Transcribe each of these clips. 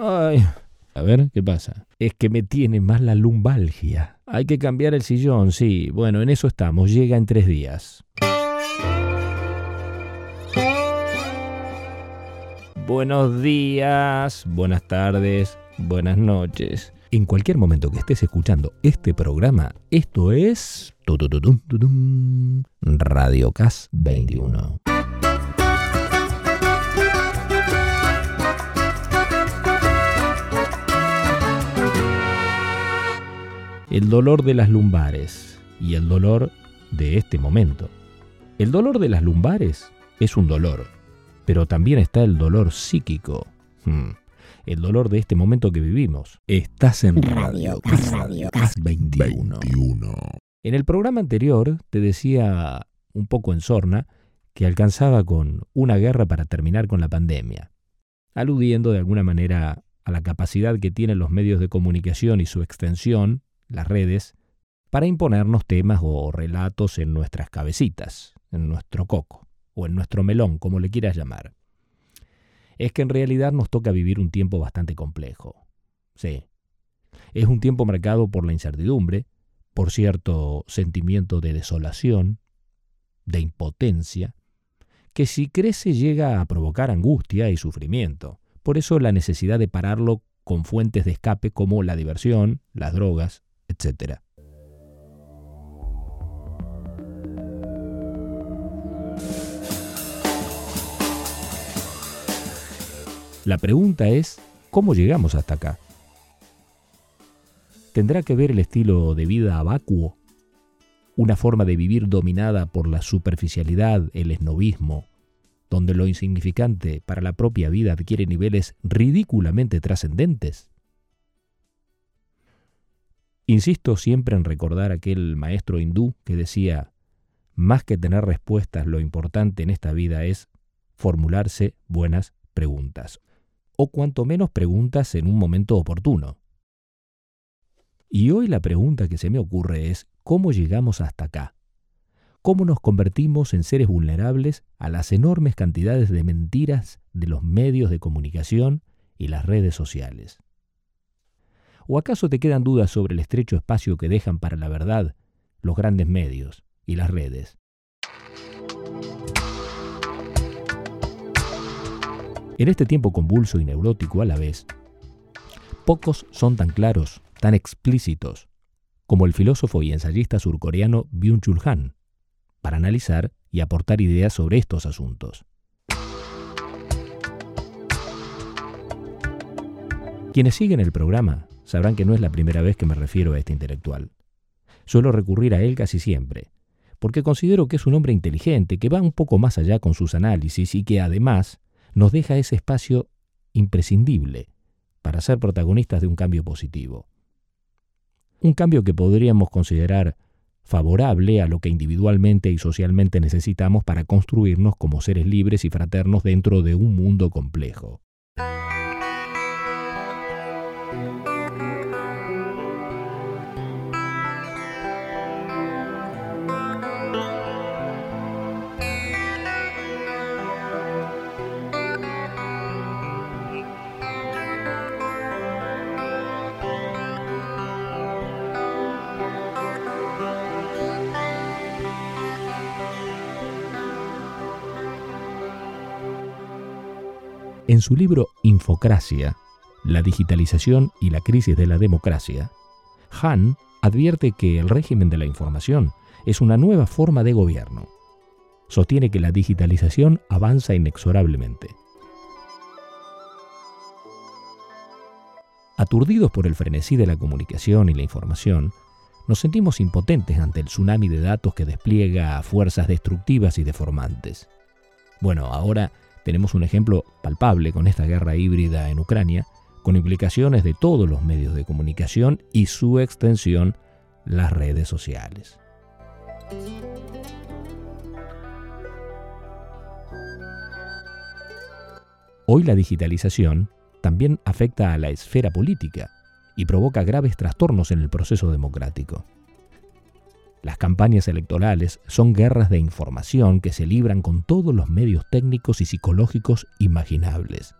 Ay, a ver, ¿qué pasa? Es que me tiene más la lumbalgia. Hay que cambiar el sillón, sí. Bueno, en eso estamos. Llega en tres días. Buenos días, buenas tardes, buenas noches. En cualquier momento que estés escuchando este programa, esto es Radio CAS 21. El dolor de las lumbares y el dolor de este momento. El dolor de las lumbares es un dolor, pero también está el dolor psíquico. Hmm, el dolor de este momento que vivimos. Estás en Radio, Radio, 21. En el programa anterior te decía un poco en sorna que alcanzaba con una guerra para terminar con la pandemia, aludiendo de alguna manera a la capacidad que tienen los medios de comunicación y su extensión las redes, para imponernos temas o relatos en nuestras cabecitas, en nuestro coco, o en nuestro melón, como le quieras llamar. Es que en realidad nos toca vivir un tiempo bastante complejo. Sí. Es un tiempo marcado por la incertidumbre, por cierto sentimiento de desolación, de impotencia, que si crece llega a provocar angustia y sufrimiento. Por eso la necesidad de pararlo con fuentes de escape como la diversión, las drogas, etc. La pregunta es, ¿cómo llegamos hasta acá? ¿Tendrá que ver el estilo de vida vacuo? Una forma de vivir dominada por la superficialidad, el esnovismo, donde lo insignificante para la propia vida adquiere niveles ridículamente trascendentes? Insisto siempre en recordar aquel maestro hindú que decía, más que tener respuestas, lo importante en esta vida es formularse buenas preguntas, o cuanto menos preguntas en un momento oportuno. Y hoy la pregunta que se me ocurre es, ¿cómo llegamos hasta acá? ¿Cómo nos convertimos en seres vulnerables a las enormes cantidades de mentiras de los medios de comunicación y las redes sociales? ¿O acaso te quedan dudas sobre el estrecho espacio que dejan para la verdad los grandes medios y las redes? En este tiempo convulso y neurótico a la vez, pocos son tan claros, tan explícitos, como el filósofo y ensayista surcoreano Byung-Chul Han, para analizar y aportar ideas sobre estos asuntos. Quienes siguen el programa sabrán que no es la primera vez que me refiero a este intelectual. Suelo recurrir a él casi siempre, porque considero que es un hombre inteligente, que va un poco más allá con sus análisis y que además nos deja ese espacio imprescindible para ser protagonistas de un cambio positivo. Un cambio que podríamos considerar favorable a lo que individualmente y socialmente necesitamos para construirnos como seres libres y fraternos dentro de un mundo complejo. En su libro Infocracia, la digitalización y la crisis de la democracia, Han advierte que el régimen de la información es una nueva forma de gobierno. Sostiene que la digitalización avanza inexorablemente. Aturdidos por el frenesí de la comunicación y la información, nos sentimos impotentes ante el tsunami de datos que despliega fuerzas destructivas y deformantes. Bueno, ahora tenemos un ejemplo palpable con esta guerra híbrida en Ucrania, con implicaciones de todos los medios de comunicación y su extensión, las redes sociales. Hoy la digitalización también afecta a la esfera política y provoca graves trastornos en el proceso democrático. Las campañas electorales son guerras de información que se libran con todos los medios técnicos y psicológicos imaginables.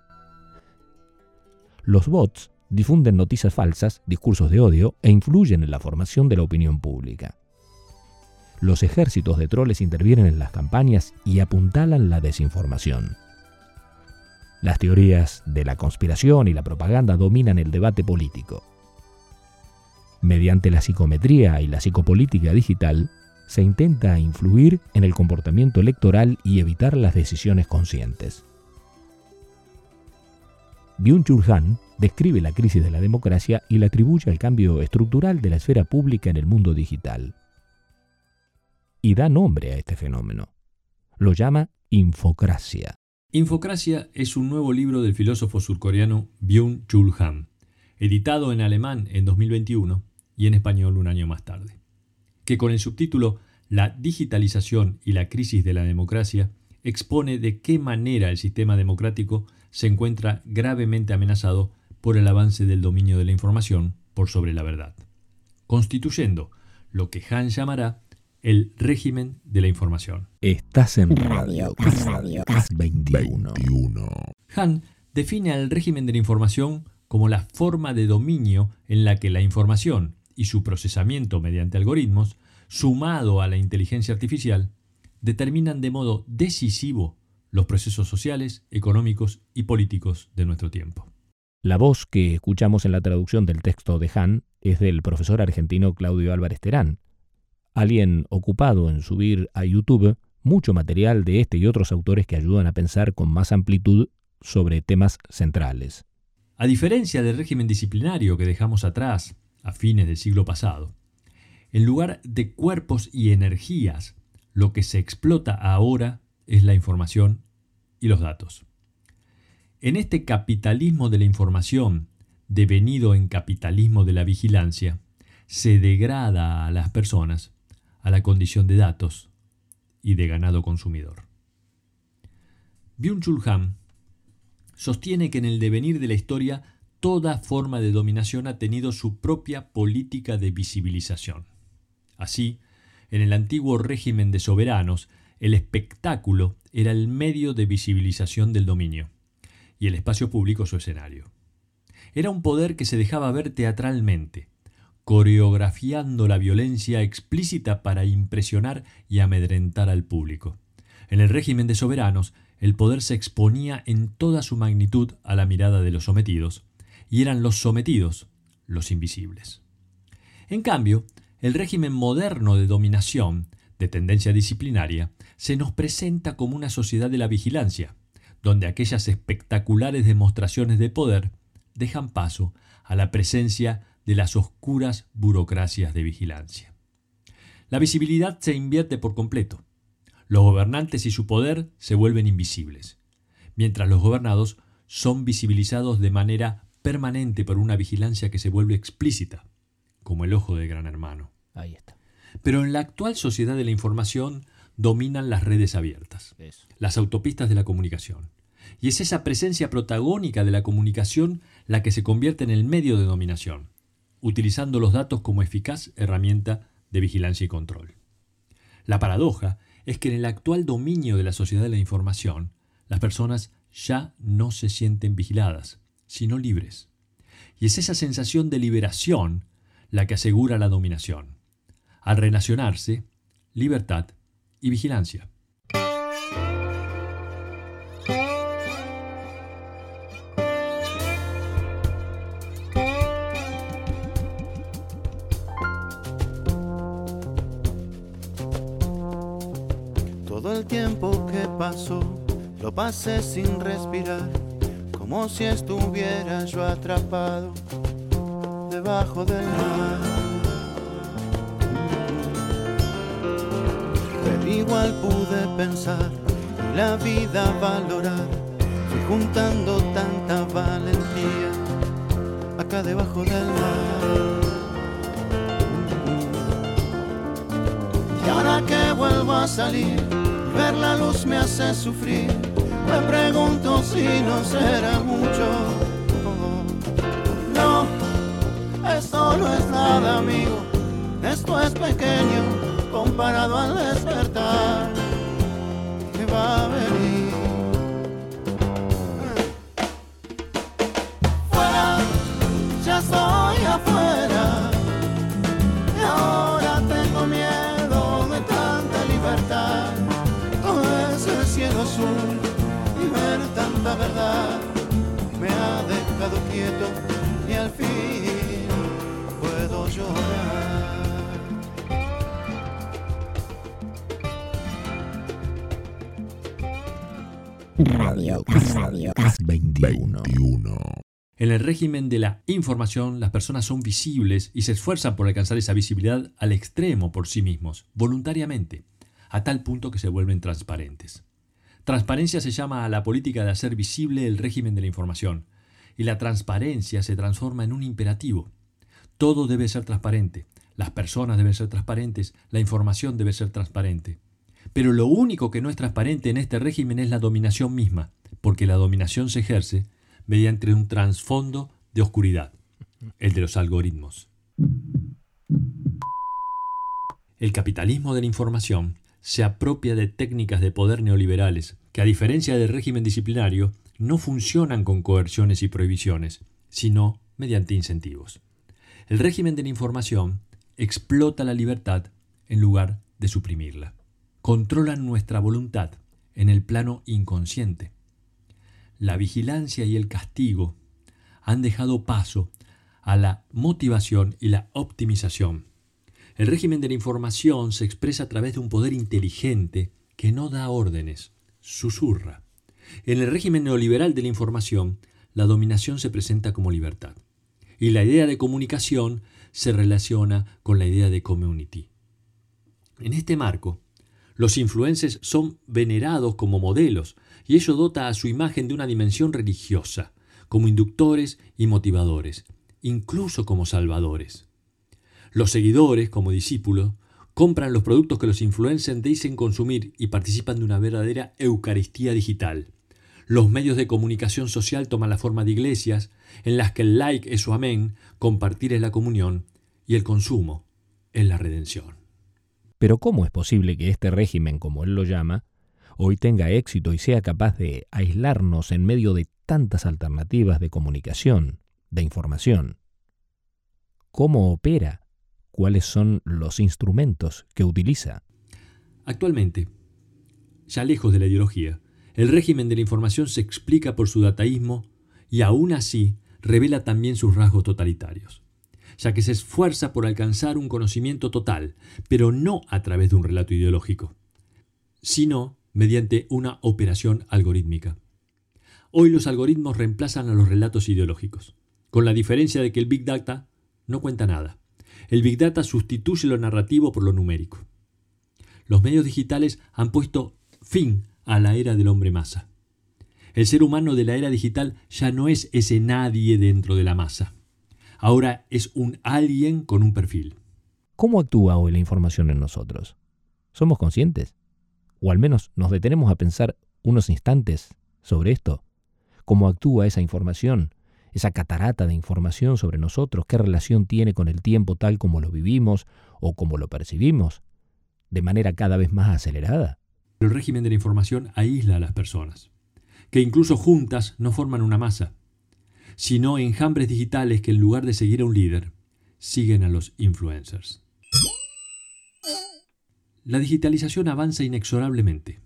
Los bots difunden noticias falsas, discursos de odio e influyen en la formación de la opinión pública. Los ejércitos de troles intervienen en las campañas y apuntalan la desinformación. Las teorías de la conspiración y la propaganda dominan el debate político. Mediante la psicometría y la psicopolítica digital, se intenta influir en el comportamiento electoral y evitar las decisiones conscientes. Byung-Chul Han describe la crisis de la democracia y la atribuye al cambio estructural de la esfera pública en el mundo digital. Y da nombre a este fenómeno. Lo llama infocracia. Infocracia es un nuevo libro del filósofo surcoreano Byung-Chul Han, editado en alemán en 2021 y en español un año más tarde, que con el subtítulo La digitalización y la crisis de la democracia expone de qué manera el sistema democrático se encuentra gravemente amenazado por el avance del dominio de la información por sobre la verdad, constituyendo lo que Han llamará el régimen de la información. Estás en Radio, 21. Han define al régimen de la información como la forma de dominio en la que la información y su procesamiento mediante algoritmos, sumado a la inteligencia artificial, determinan de modo decisivo los procesos sociales, económicos y políticos de nuestro tiempo. La voz que escuchamos en la traducción del texto de Han es del profesor argentino Claudio Álvarez Terán, alguien ocupado en subir a YouTube mucho material de este y otros autores que ayudan a pensar con más amplitud sobre temas centrales. A diferencia del régimen disciplinario que dejamos atrás a fines del siglo pasado, en lugar de cuerpos y energías, lo que se explota ahora es la información y los datos. En este capitalismo de la información, devenido en capitalismo de la vigilancia, se degrada a las personas a la condición de datos y de ganado consumidor. Byung-Chul sostiene que en el devenir de la historia toda forma de dominación ha tenido su propia política de visibilización. Así, en el antiguo régimen de soberanos, el espectáculo era el medio de visibilización del dominio, y el espacio público su escenario. Era un poder que se dejaba ver teatralmente, coreografiando la violencia explícita para impresionar y amedrentar al público. En el régimen de soberanos, el poder se exponía en toda su magnitud a la mirada de los sometidos, y eran los sometidos los invisibles. En cambio, el régimen moderno de dominación, de tendencia disciplinaria, se nos presenta como una sociedad de la vigilancia, donde aquellas espectaculares demostraciones de poder dejan paso a la presencia de las oscuras burocracias de vigilancia. La visibilidad se invierte por completo. Los gobernantes y su poder se vuelven invisibles, mientras los gobernados son visibilizados de manera permanente por una vigilancia que se vuelve explícita, como el ojo del gran hermano. Ahí está. Pero en la actual sociedad de la información dominan las redes abiertas, las autopistas de la comunicación. Y es esa presencia protagónica de la comunicación la que se convierte en el medio de dominación, utilizando los datos como eficaz herramienta de vigilancia y control. La paradoja es que en el actual dominio de la sociedad de la información, las personas ya no se sienten vigiladas, sino libres. Y es esa sensación de liberación la que asegura la dominación. Al relacionarse, libertad y vigilancia. Todo el tiempo que pasó lo pasé sin respirar como si estuviera yo atrapado debajo del mar. Pero igual pude pensar y la vida valorar, fui juntando tanta valentía acá debajo del mar. Y ahora que vuelvo a salir, ver la luz me hace sufrir me pregunto si no será mucho. No, esto no es nada, amigo. Esto es pequeño comparado al despertar que va a venir. Dejado quieto y al fin puedo llorar. Radio, Radio 21. En el régimen de la información, las personas son visibles y se esfuerzan por alcanzar esa visibilidad al extremo por sí mismos, voluntariamente, a tal punto que se vuelven transparentes. Transparencia se llama a la política de hacer visible el régimen de la información, y la transparencia se transforma en un imperativo. Todo debe ser transparente, las personas deben ser transparentes, la información debe ser transparente. Pero lo único que no es transparente en este régimen es la dominación misma, porque la dominación se ejerce mediante un trasfondo de oscuridad, el de los algoritmos. El capitalismo de la información se apropia de técnicas de poder neoliberales que, a diferencia del régimen disciplinario, no funcionan con coerciones y prohibiciones, sino mediante incentivos. El régimen de la información explota la libertad en lugar de suprimirla. Controlan nuestra voluntad en el plano inconsciente. La vigilancia y el castigo han dejado paso a la motivación y la optimización. El régimen de la información se expresa a través de un poder inteligente que no da órdenes, susurra. En el régimen neoliberal de la información, la dominación se presenta como libertad. Y la idea de comunicación se relaciona con la idea de community. En este marco, los influencers son venerados como modelos y ello dota a su imagen de una dimensión religiosa, como inductores y motivadores, incluso como salvadores. Los seguidores, como discípulos, compran los productos que los influencers dicen consumir y participan de una verdadera Eucaristía digital. Los medios de comunicación social toman la forma de iglesias, en las que el like es su amén, compartir es la comunión y el consumo es la redención. Pero ¿cómo es posible que este régimen, como él lo llama, hoy tenga éxito y sea capaz de aislarnos en medio de tantas alternativas de comunicación, de información? ¿Cómo opera? ¿Cuáles son los instrumentos que utiliza? Actualmente, ya lejos de la ideología, el régimen de la información se explica por su dataísmo y aún así revela también sus rasgos totalitarios, ya que se esfuerza por alcanzar un conocimiento total, pero no a través de un relato ideológico, sino mediante una operación algorítmica. Hoy los algoritmos reemplazan a los relatos ideológicos, con la diferencia de que el Big Data no cuenta nada. El Big Data sustituye lo narrativo por lo numérico. Los medios digitales han puesto fin a la era del hombre masa. El ser humano de la era digital ya no es ese nadie dentro de la masa. Ahora es un alguien con un perfil. ¿Cómo actúa hoy la información en nosotros? ¿Somos conscientes? ¿O al menos nos detenemos a pensar unos instantes sobre esto? ¿Cómo actúa esa información? Esa catarata de información sobre nosotros, qué relación tiene con el tiempo tal como lo vivimos o como lo percibimos, de manera cada vez más acelerada. El régimen de la información aísla a las personas, que incluso juntas no forman una masa, sino enjambres digitales que en lugar de seguir a un líder, siguen a los influencers. La digitalización avanza inexorablemente,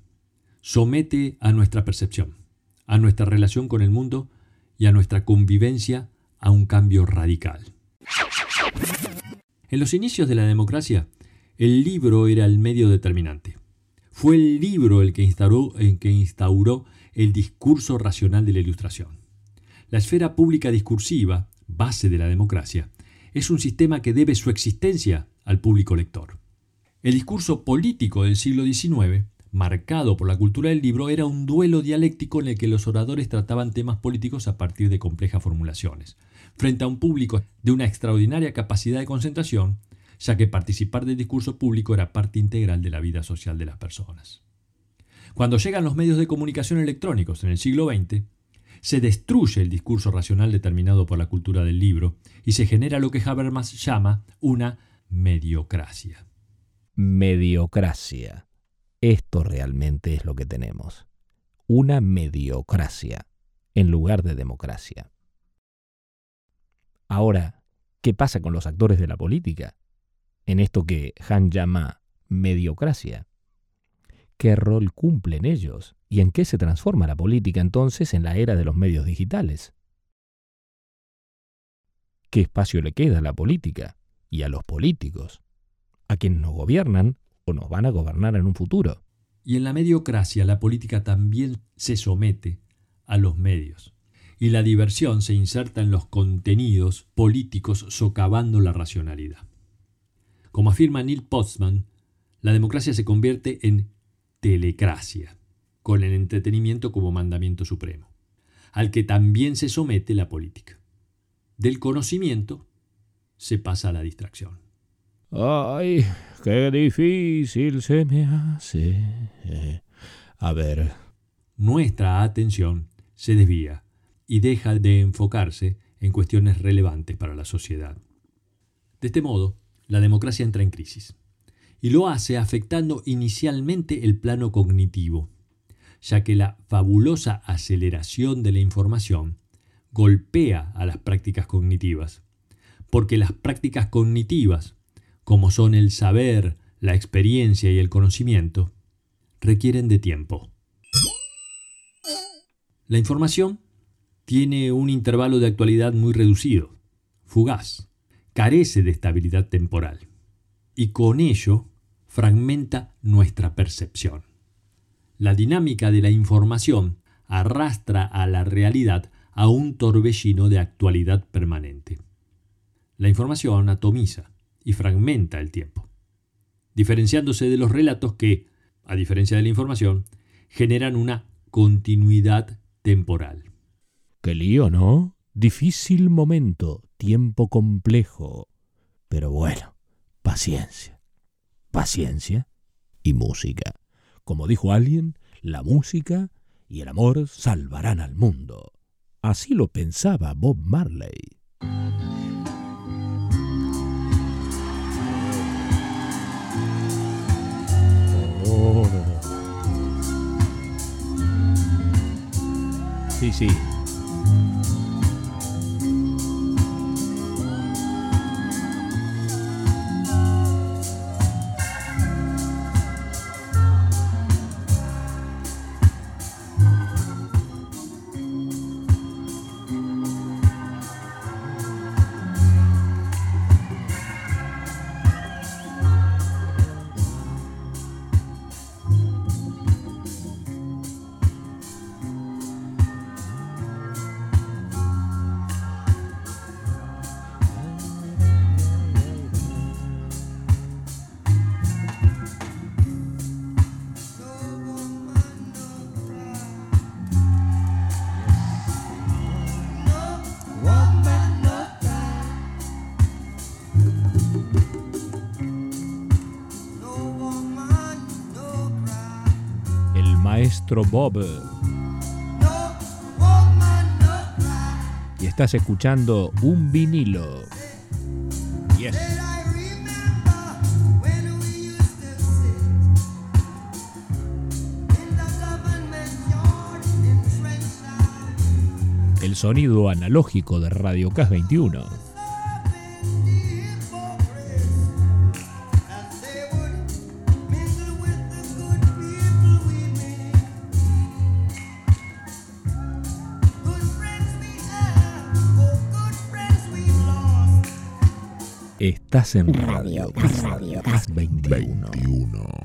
somete a nuestra percepción, a nuestra relación con el mundo y a nuestra convivencia a un cambio radical. En los inicios de la democracia, el libro era el medio determinante. Fue el libro el que instauró, el discurso racional de la ilustración. La esfera pública discursiva, base de la democracia, es un sistema que debe su existencia al público lector. El discurso político del siglo XIX, marcado por la cultura del libro, era un duelo dialéctico en el que los oradores trataban temas políticos a partir de complejas formulaciones, frente a un público de una extraordinaria capacidad de concentración ya que participar del discurso público era parte integral de la vida social de las personas. Cuando llegan los medios de comunicación electrónicos en el siglo XX, se destruye el discurso racional determinado por la cultura del libro y se genera lo que Habermas llama una mediocracia. Mediocracia. Esto realmente es lo que tenemos. Una mediocracia en lugar de democracia. Ahora, ¿qué pasa con los actores de la política? En esto que Han llama mediocracia. ¿Qué rol cumplen ellos? ¿Y en qué se transforma la política entonces en la era de los medios digitales? ¿qué espacio le queda a la política y a los políticos? A quienes nos gobiernan o nos van a gobernar en un futuro. Y en la mediocracia la política también se somete a los medios. Y la diversión se inserta en los contenidos políticos socavando la racionalidad. Como afirma Neil Postman, la democracia se convierte en telecracia, con el entretenimiento como mandamiento supremo, al que también se somete la política. Del conocimiento se pasa a la distracción. Ay, qué difícil se me hace. A ver. Nuestra atención se desvía y deja de enfocarse en cuestiones relevantes para la sociedad. De este modo, la democracia entra en crisis. Y lo hace afectando inicialmente el plano cognitivo, ya que la fabulosa aceleración de la información golpea a las prácticas cognitivas, porque las prácticas cognitivas, como son el saber, la experiencia y el conocimiento, requieren de tiempo. La información tiene un intervalo de actualidad muy reducido, fugaz carece de estabilidad temporal y con ello fragmenta nuestra percepción. La dinámica de la información arrastra a la realidad a un torbellino de actualidad permanente. La información atomiza y fragmenta el tiempo, diferenciándose de los relatos que, a diferencia de la información, generan una continuidad temporal. Qué lío, ¿no? Difícil momento, tiempo complejo. Pero bueno, paciencia. Paciencia y música. Como dijo alguien, la música y el amor salvarán al mundo. Así lo pensaba Bob Marley. Sí, sí, Bob. Y estás escuchando un vinilo. El sonido analógico de Radio Cas 21. Estás en Radio, Radio, Radio 21. 21.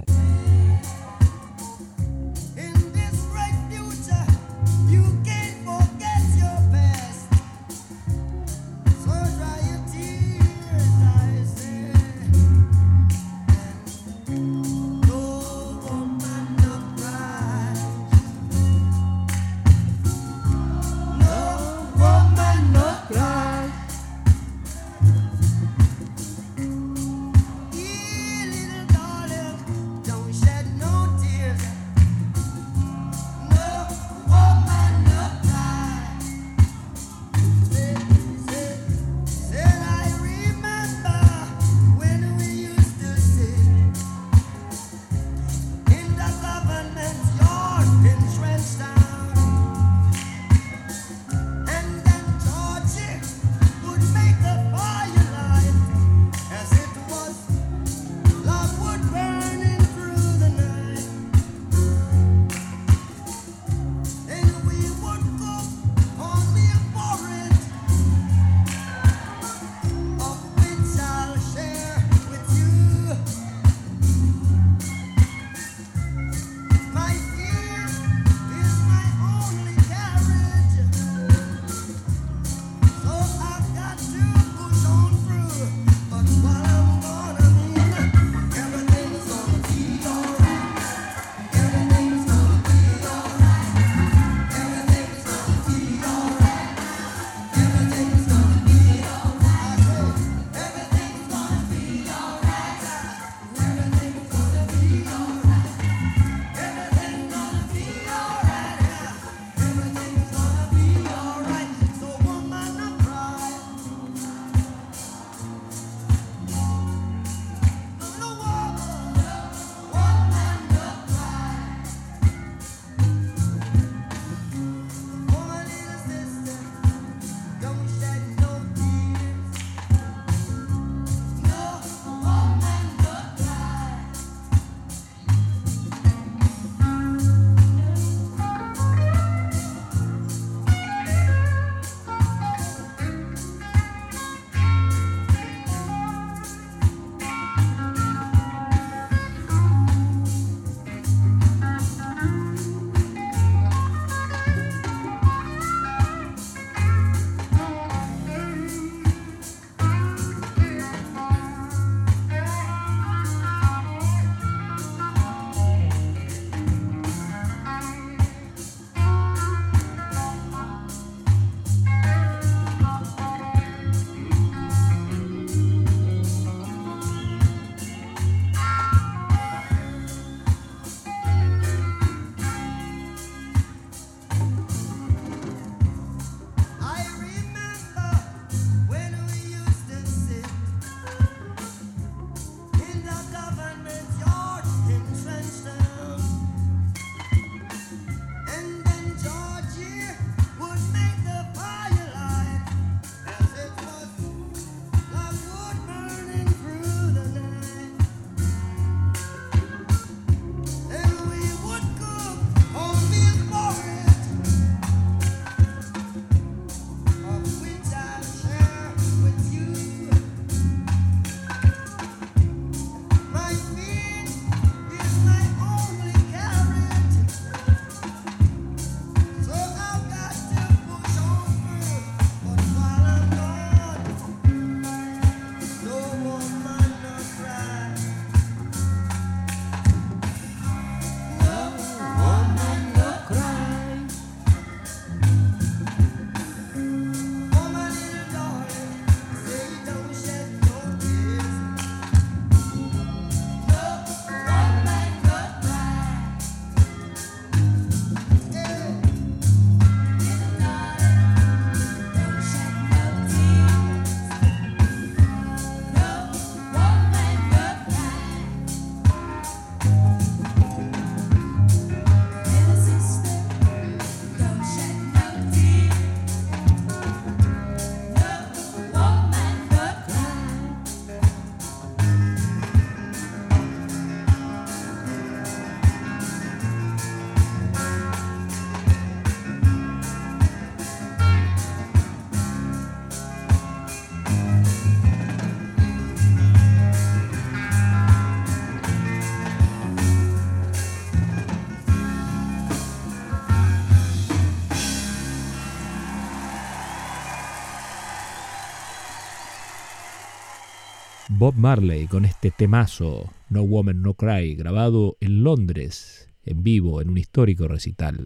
Bob Marley con este temazo No Woman No Cry, grabado en Londres, en vivo, en un histórico recital.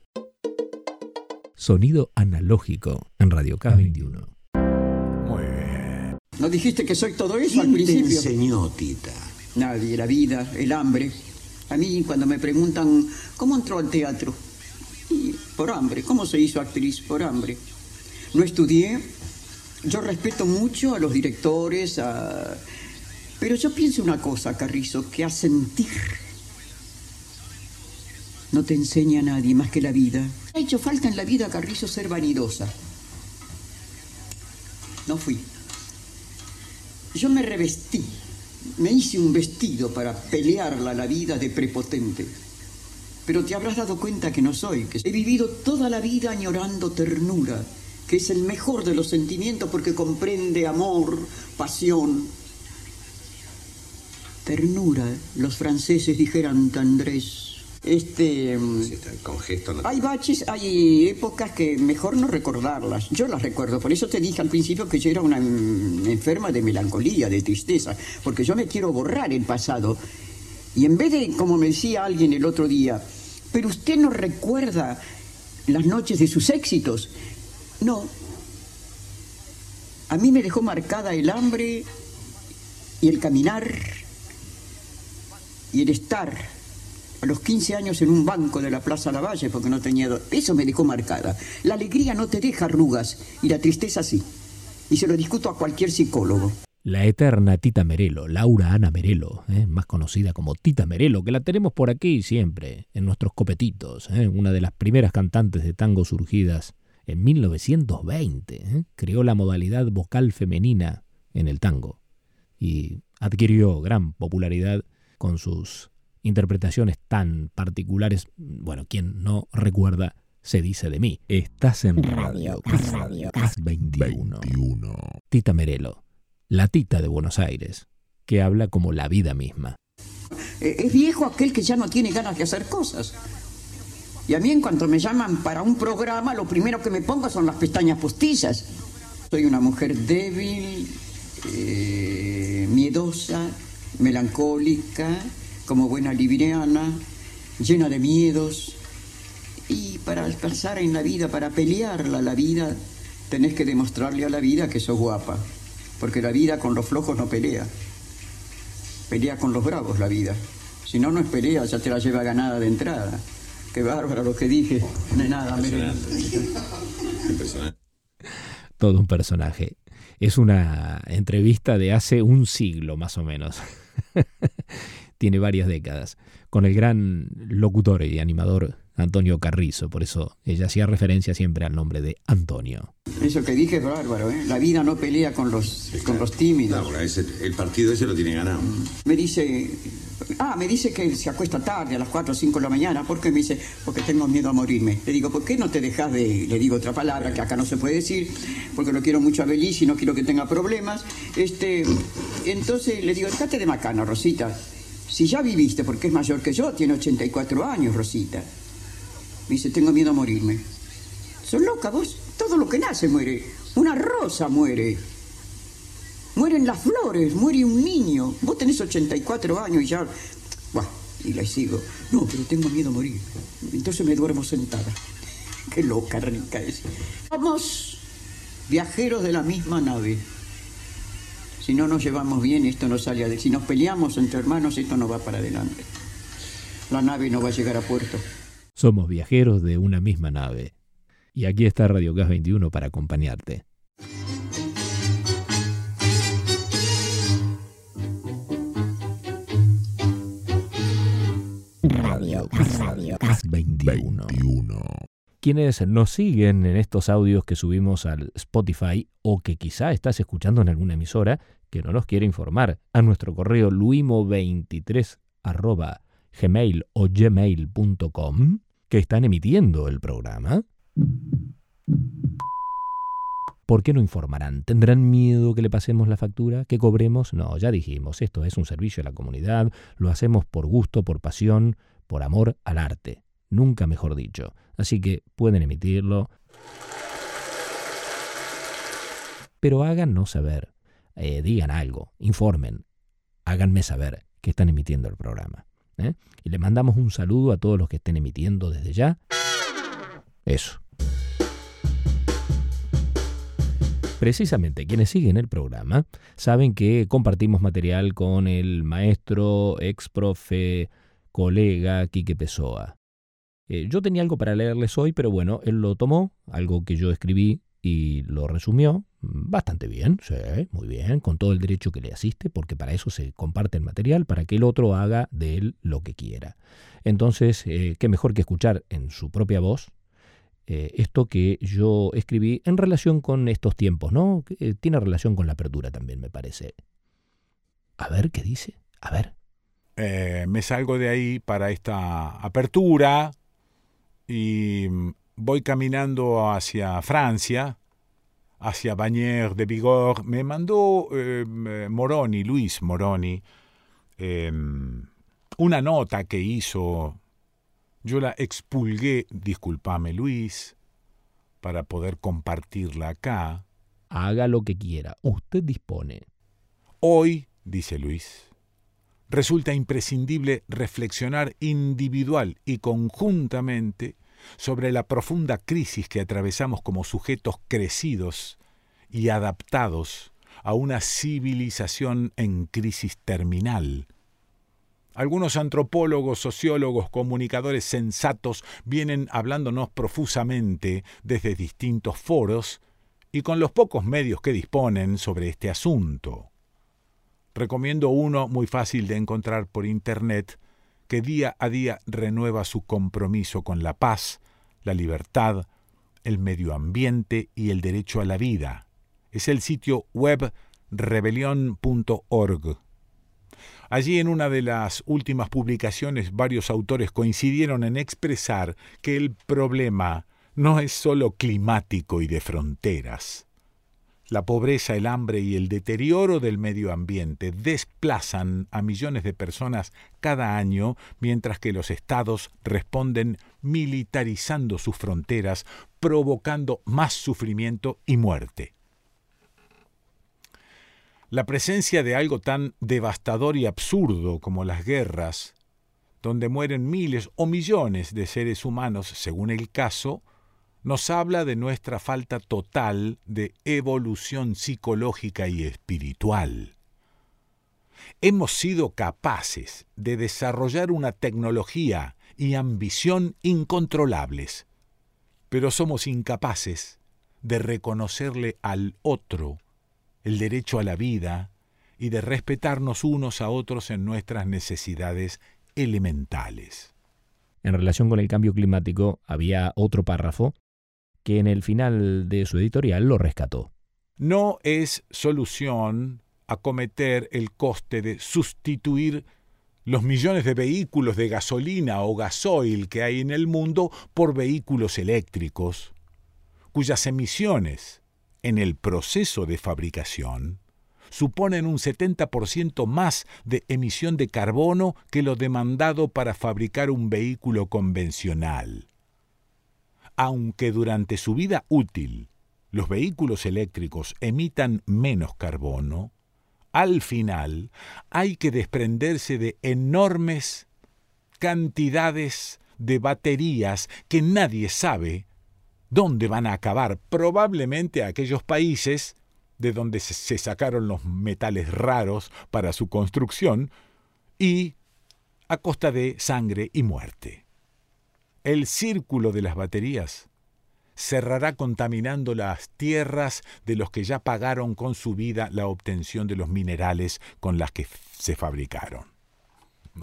Sonido analógico en Radio K21. Muy bien. ¿No dijiste que soy todo eso al ¿Quién te principio? enseñó, Tita? Nadie, la vida, el hambre. A mí cuando me preguntan cómo entró al teatro, y por hambre, ¿cómo se hizo actriz? Por hambre. No estudié, yo respeto mucho a los directores, a... pero yo pienso una cosa, Carrizo, que a sentir no te enseña a nadie más que la vida. Ha hecho falta en la vida, Carrizo, ser vanidosa. No fui. Yo me revestí, me hice un vestido para pelearla la vida de prepotente. Pero te habrás dado cuenta que no soy, que he vivido toda la vida añorando ternura, que es el mejor de los sentimientos porque comprende amor, pasión. Ternura, los franceses dijeran tendrés. Este. mm, Con gesto no. hay baches, hay épocas que mejor no recordarlas. Yo las recuerdo, por eso te dije al principio que yo era una mm, enferma de melancolía, de tristeza, porque yo me quiero borrar el pasado. Y en vez de, como me decía alguien el otro día, pero usted no recuerda las noches de sus éxitos. No. A mí me dejó marcada el hambre y el caminar y el estar a los 15 años en un banco de la Plaza Lavalle porque no tenía... Eso me dejó marcada. La alegría no te deja arrugas y la tristeza sí. Y se lo discuto a cualquier psicólogo. La eterna Tita Merelo, Laura Ana Merelo, ¿eh? más conocida como Tita Merelo, que la tenemos por aquí siempre, en nuestros copetitos, ¿eh? una de las primeras cantantes de tango surgidas en 1920. ¿eh? Creó la modalidad vocal femenina en el tango y adquirió gran popularidad con sus interpretaciones tan particulares. Bueno, quien no recuerda se dice de mí. Estás en Radio, Radio, 21. Tita Merelo, la Tita de Buenos Aires, que habla como la vida misma. Eh, Es viejo aquel que ya no tiene ganas de hacer cosas. Y a mí en cuanto me llaman para un programa, lo primero que me pongo son las pestañas postizas. Soy una mujer débil, eh, miedosa, melancólica, como buena libriana, llena de miedos. Y para alcanzar en la vida, para pelearla la vida, tenés que demostrarle a la vida que sos guapa. Porque la vida con los flojos no pelea. Pelea con los bravos la vida. Si no, no es pelea, ya te la lleva ganada de entrada. Qué bárbaro lo que dije. No es nada, mire. Impresionante. Todo un personaje. Es una entrevista de hace un siglo más o menos. Tiene varias décadas. Con el gran locutor y animador Antonio Carrizo. Por eso ella hacía referencia siempre al nombre de Antonio. Eso que dije es bárbaro, ¿eh? La vida no pelea con los, con los tímidos. ese- el partido ese lo tiene ganado. Me dice, ah, me dice que se acuesta tarde, a las 4 o 5 de la mañana. ¿Por qué? Me dice, porque tengo miedo a morirme. Le digo, ¿por qué no te dejas de...? Le digo otra palabra que acá no se puede decir, porque lo quiero mucho a Belis y no quiero que tenga problemas. Este, entonces le digo, dejate de macana, Rosita. Si ya viviste, porque es mayor que yo, tiene 84 años, Rosita. Me dice, tengo miedo a morirme. ¿Sos loca vos? Todo lo que nace muere. Una rosa muere. Mueren las flores, muere un niño. Vos tenés 84 años y ya... Buah, y le sigo. No, pero tengo miedo a morir. Entonces me duermo sentada. Qué loca, rica es. Somos viajeros de la misma nave. Si no nos llevamos bien, esto no sale adelante. Si nos peleamos entre hermanos, esto no va para adelante. La nave no va a llegar a puerto. Somos viajeros de una misma nave. Y aquí está Radio Gas 21 para acompañarte. Radio, Radio, 21. Quienes nos siguen en estos audios que subimos al Spotify o que quizá estás escuchando en alguna emisora que no nos quiere informar a nuestro correo luimo23 arroba gmail o gmail.com que están emitiendo el programa. ¿Por qué no informarán? ¿Tendrán miedo que le pasemos la factura? ¿Que cobremos? No, ya dijimos, esto es un servicio a la comunidad, lo hacemos por gusto, por pasión, por amor al arte. Nunca mejor dicho. Así que pueden emitirlo. Pero háganos saber, eh, digan algo, informen. háganme saber que están emitiendo el programa. ¿Eh? Y le mandamos un saludo a todos los que estén emitiendo desde ya. Eso. Precisamente quienes siguen el programa saben que compartimos material con el maestro, ex profe, colega Quique Pessoa. Eh, yo tenía algo para leerles hoy, pero bueno, él lo tomó, algo que yo escribí y lo resumió bastante bien, sí, muy bien, con todo el derecho que le asiste, porque para eso se comparte el material, para que el otro haga de él lo que quiera. Entonces, eh, qué mejor que escuchar en su propia voz eh, esto que yo escribí en relación con estos tiempos, ¿no? Eh, tiene relación con la apertura también, me parece. A ver, ¿qué dice? A ver. Me salgo de ahí para esta apertura y voy caminando hacia Francia, hacia Bagnères de Bigorre. Me mandó Moroni, Luis Moroni, una nota que hizo yo la expulgué, discúlpame Luis, para poder compartirla acá. Haga lo que quiera, usted dispone. Hoy, dice Luis, resulta imprescindible reflexionar individual y conjuntamente sobre la profunda crisis que atravesamos como sujetos crecidos y adaptados a una civilización en crisis terminal algunos antropólogos, sociólogos, comunicadores sensatos vienen hablándonos profusamente desde distintos foros y con los pocos medios que disponen sobre este asunto. Recomiendo uno muy fácil de encontrar por Internet que día a día renueva su compromiso con la paz, la libertad, el medio ambiente y el derecho a la vida. Es el sitio web rebelión.org. Allí en una de las últimas publicaciones varios autores coincidieron en expresar que el problema no es sólo climático y de fronteras. La pobreza, el hambre y el deterioro del medio ambiente desplazan a millones de personas cada año, mientras que los estados responden militarizando sus fronteras, provocando más sufrimiento y muerte. La presencia de algo tan devastador y absurdo como las guerras, donde mueren miles o millones de seres humanos según el caso, nos habla de nuestra falta total de evolución psicológica y espiritual. Hemos sido capaces de desarrollar una tecnología y ambición incontrolables, pero somos incapaces de reconocerle al otro el derecho a la vida y de respetarnos unos a otros en nuestras necesidades elementales. En relación con el cambio climático, había otro párrafo que en el final de su editorial lo rescató. No es solución acometer el coste de sustituir los millones de vehículos de gasolina o gasoil que hay en el mundo por vehículos eléctricos, cuyas emisiones en el proceso de fabricación suponen un 70% más de emisión de carbono que lo demandado para fabricar un vehículo convencional. Aunque durante su vida útil los vehículos eléctricos emitan menos carbono, al final hay que desprenderse de enormes cantidades de baterías que nadie sabe ¿Dónde van a acabar? Probablemente aquellos países de donde se sacaron los metales raros para su construcción y a costa de sangre y muerte. El círculo de las baterías cerrará contaminando las tierras de los que ya pagaron con su vida la obtención de los minerales con las que se fabricaron.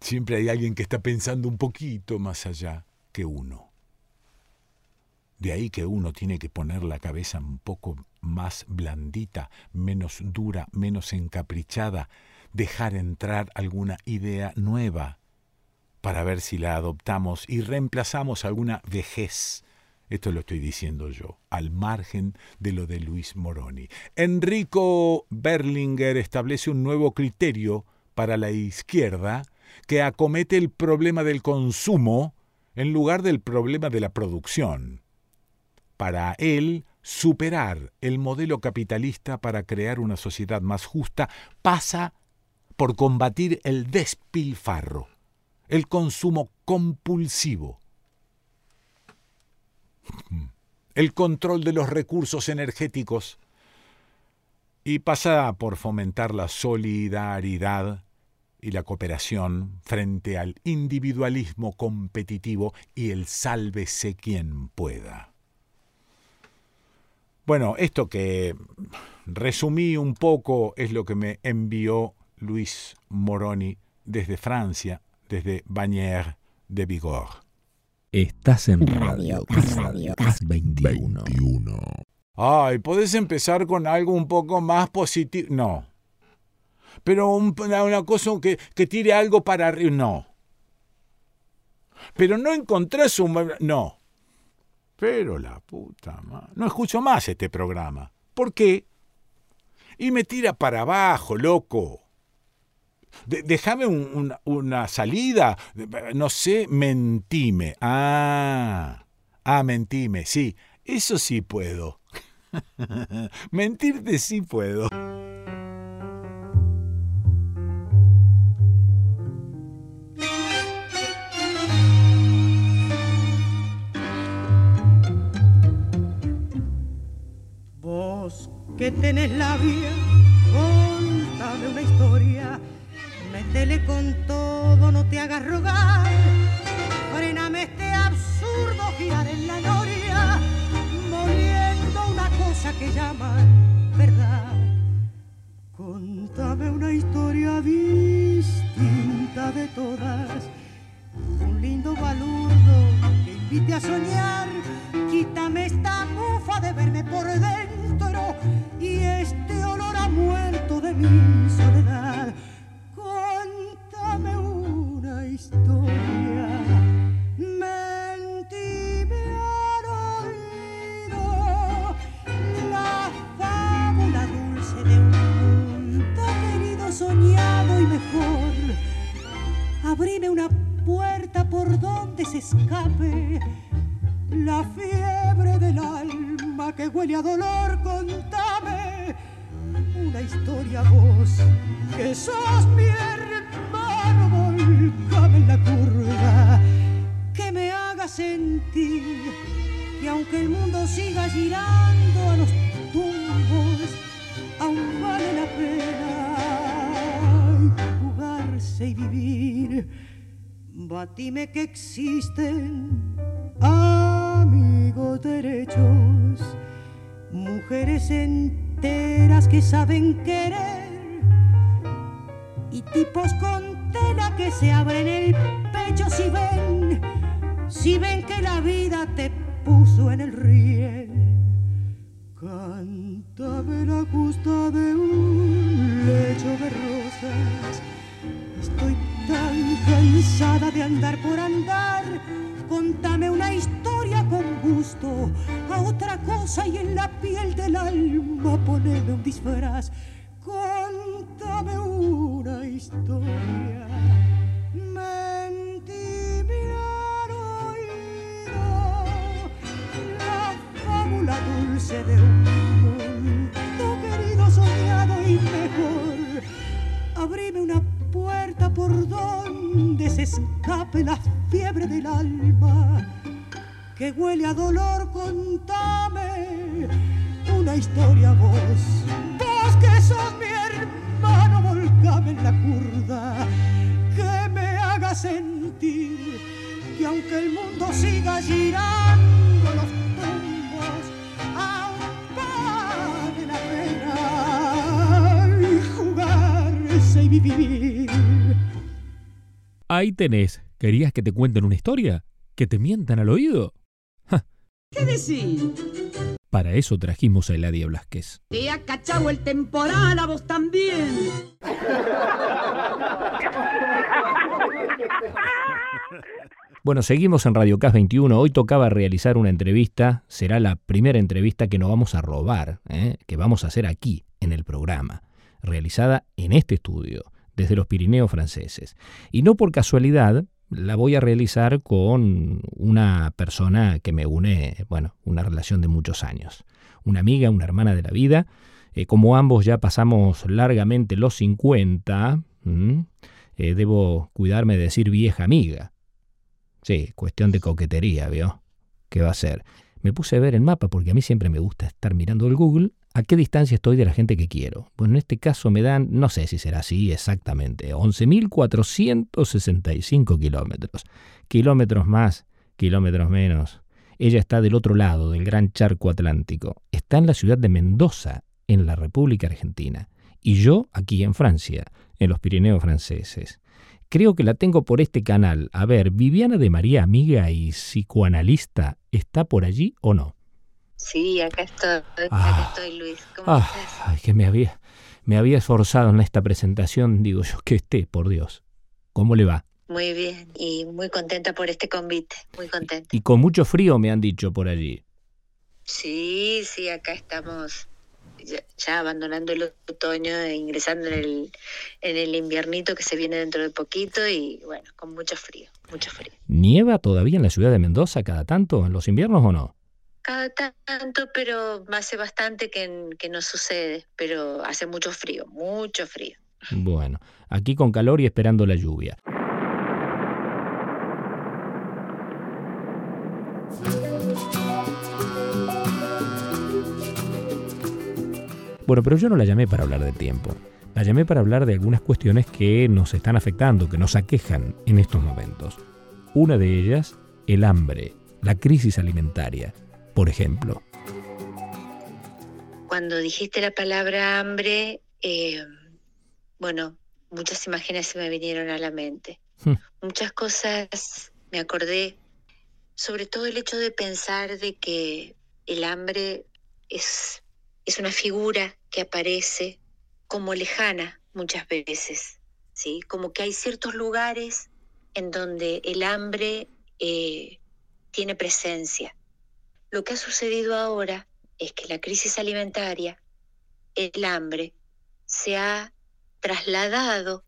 Siempre hay alguien que está pensando un poquito más allá que uno. De ahí que uno tiene que poner la cabeza un poco más blandita, menos dura, menos encaprichada, dejar entrar alguna idea nueva para ver si la adoptamos y reemplazamos alguna vejez. Esto lo estoy diciendo yo, al margen de lo de Luis Moroni. Enrico Berlinger establece un nuevo criterio para la izquierda que acomete el problema del consumo en lugar del problema de la producción. Para él superar el modelo capitalista para crear una sociedad más justa pasa por combatir el despilfarro, el consumo compulsivo, el control de los recursos energéticos y pasa por fomentar la solidaridad y la cooperación frente al individualismo competitivo y el sálvese quien pueda. Bueno, esto que resumí un poco es lo que me envió Luis Moroni desde Francia, desde Bagnères de Vigor. Estás en Radio Cas 21. Ay, podés empezar con algo un poco más positivo. No. Pero una, cosa que, que tire algo para arriba. No. Pero no encontrás un. No. Pero la puta madre. No escucho más este programa. ¿Por qué? Y me tira para abajo, loco. Déjame una salida. No sé, mentime. Ah. Ah, mentime. Sí, eso sí puedo. Mentirte sí puedo. que tenés la vía, contame una historia, métele con todo, no te hagas rogar, frename este absurdo girar en la noria, moliendo una cosa que llaman verdad. Contame una historia distinta de todas, un lindo balurdo que invite a soñar, quítame esta mufa de verme por dentro y este olor a muerto de mi soledad. Una historia, mentime al oído. La fábula dulce de un mundo querido, soñado y mejor. Abrime una puerta por donde se escape. La fiebre del alma que huele a dolor, contame una historia vos, que sos mi hermano, volcame en la curva, que me haga sentir que aunque el mundo siga girando a los tumbos, aún vale la pena jugarse y vivir. Batime que existen amigos derechos, mujeres enteras que saben querer y tipos con tela que se abren el pecho si ven, si ven que la vida te puso en el riel. Cántame la costa de un lecho de rosas. Estoy tan cansada de andar por andar Contame una historia con gusto, a otra cosa y en la piel del alma poneme un disfraz. Contame una historia, mentime al oído, la fábula dulce de un mundo querido, soñado y mejor. Abrime una por donde se escape la fiebre del alma que huele a dolor, contame una historia vos, vos que sos mi hermano, volcame en la curda, que me haga sentir que aunque el mundo siga girando los tumbos, aún vale la pena y jugarse y vivir. Ahí tenés ¿Querías que te cuenten una historia? ¿Que te mientan al oído? ¿Qué decís? Para eso trajimos a Eladia Blasquez. Te ha cachado el temporal a vos también. Bueno, seguimos en Radio CAS 21. Hoy tocaba realizar una entrevista. Será la primera entrevista que nos vamos a robar, ¿eh? que vamos a hacer aquí, en el programa, realizada en este estudio, desde los Pirineos franceses. Y no por casualidad, la voy a realizar con una persona que me une, bueno, una relación de muchos años. una amiga, una hermana de la vida. Eh, como ambos ya pasamos largamente los 50, eh, debo cuidarme de decir vieja amiga. Sí, cuestión de coquetería, ¿vio? ¿Qué va a ser? Me puse a ver el mapa porque a mí siempre me gusta estar mirando el Google a qué distancia estoy de la gente que quiero. Bueno, en este caso me dan, no sé si será así exactamente, 11.465 kilómetros. Kilómetros más, kilómetros menos. Ella está del otro lado del gran charco atlántico. Está en la ciudad de Mendoza, en la República Argentina. Y yo aquí en Francia, en los Pirineos franceses. Creo que la tengo por este canal. A ver, Viviana de María, amiga y psicoanalista, ¿está por allí o no? Sí, acá estoy, acá ah. estoy Luis. ¿Cómo ah, estás? Ay, que me había, me había esforzado en esta presentación, digo yo que esté, por Dios. ¿Cómo le va? Muy bien, y muy contenta por este convite, muy contenta. Y con mucho frío me han dicho por allí. Sí, sí, acá estamos ya, abandonando el otoño e ingresando en el, en el inviernito que se viene dentro de poquito y bueno, con mucho frío, mucho frío. ¿Nieva todavía en la ciudad de Mendoza cada tanto en los inviernos o no? Cada tanto, pero hace bastante que, no sucede, pero hace mucho frío, mucho frío. Bueno, aquí con calor y esperando la lluvia. Bueno, pero yo no la llamé para hablar del tiempo. La llamé para hablar de algunas cuestiones que nos están afectando, que nos aquejan en estos momentos. Una de ellas, el hambre, la crisis alimentaria, por ejemplo. Cuando dijiste la palabra hambre, eh, bueno, muchas imágenes se me vinieron a la mente. Hmm. Muchas cosas me acordé, sobre todo el hecho de pensar de que el hambre es es una figura que aparece como lejana muchas veces, ¿sí? Como que hay ciertos lugares en donde el hambre eh, tiene presencia. Lo que ha sucedido ahora es que la crisis alimentaria, el hambre, se ha trasladado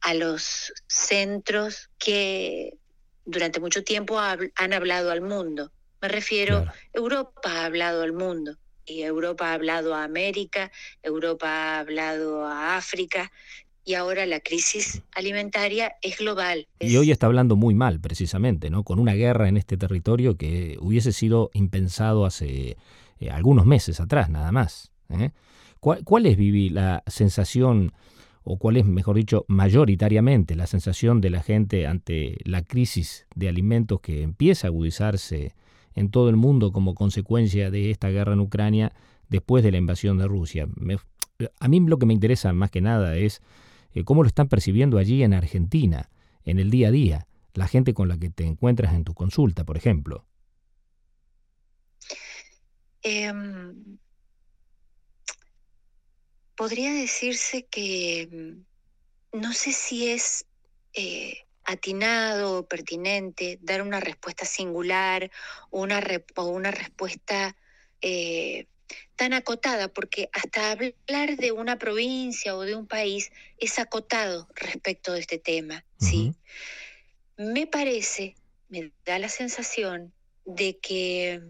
a los centros que durante mucho tiempo han hablado al mundo. Me refiero, Europa ha hablado al mundo y Europa ha hablado a América, Europa ha hablado a África y ahora la crisis alimentaria es global. Y hoy está hablando muy mal, precisamente, ¿no? Con una guerra en este territorio que hubiese sido impensado hace eh, algunos meses atrás, nada más. ¿eh? ¿Cuál, es, Vivi, la sensación, o cuál es, mejor dicho, mayoritariamente la sensación de la gente ante la crisis de alimentos que empieza a agudizarse en todo el mundo como consecuencia de esta guerra en Ucrania después de la invasión de Rusia. a mí lo que me interesa más que nada es cómo lo están percibiendo allí en Argentina, en el día a día, la gente con la que te encuentras en tu consulta, por ejemplo. Em, podría decirse que mm, no sé si es eh, atinado o pertinente dar una respuesta singular o una, una respuesta eh, tan acotada, porque hasta hablar de una provincia o de un país es acotado respecto de este tema, ¿sí? Me parece, me da la sensación de que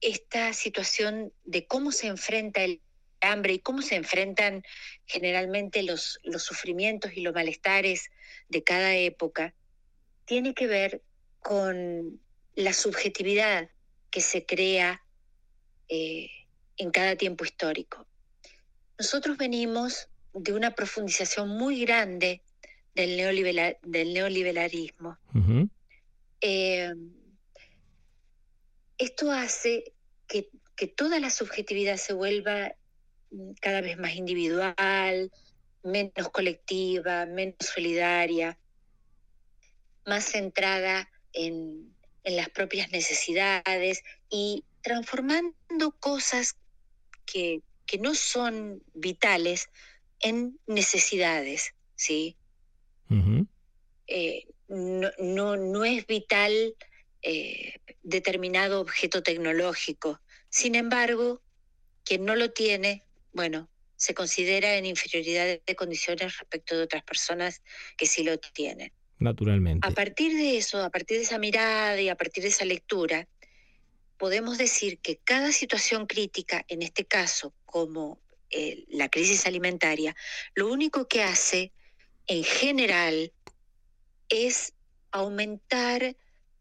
esta situación de cómo se enfrenta el hambre y cómo se enfrentan generalmente los, los sufrimientos y los malestares de cada época, tiene que ver con la subjetividad que se crea eh, en cada tiempo histórico. Nosotros venimos de una profundización muy grande del, del neoliberalismo. Eh, esto hace que, que, toda la subjetividad se vuelva cada vez más individual, menos colectiva, menos solidaria, más centrada en, las propias necesidades y transformando cosas que, no son vitales en necesidades, ¿sí? Eh, no, no, es vital eh, determinado objeto tecnológico. Sin embargo, quien no lo tiene bueno, se considera en inferioridad de condiciones respecto de otras personas que sí lo tienen. Naturalmente. A partir de eso, a partir de esa mirada y a partir de esa lectura, podemos decir que cada situación crítica, en este caso como eh, la crisis alimentaria, lo único que hace en general es aumentar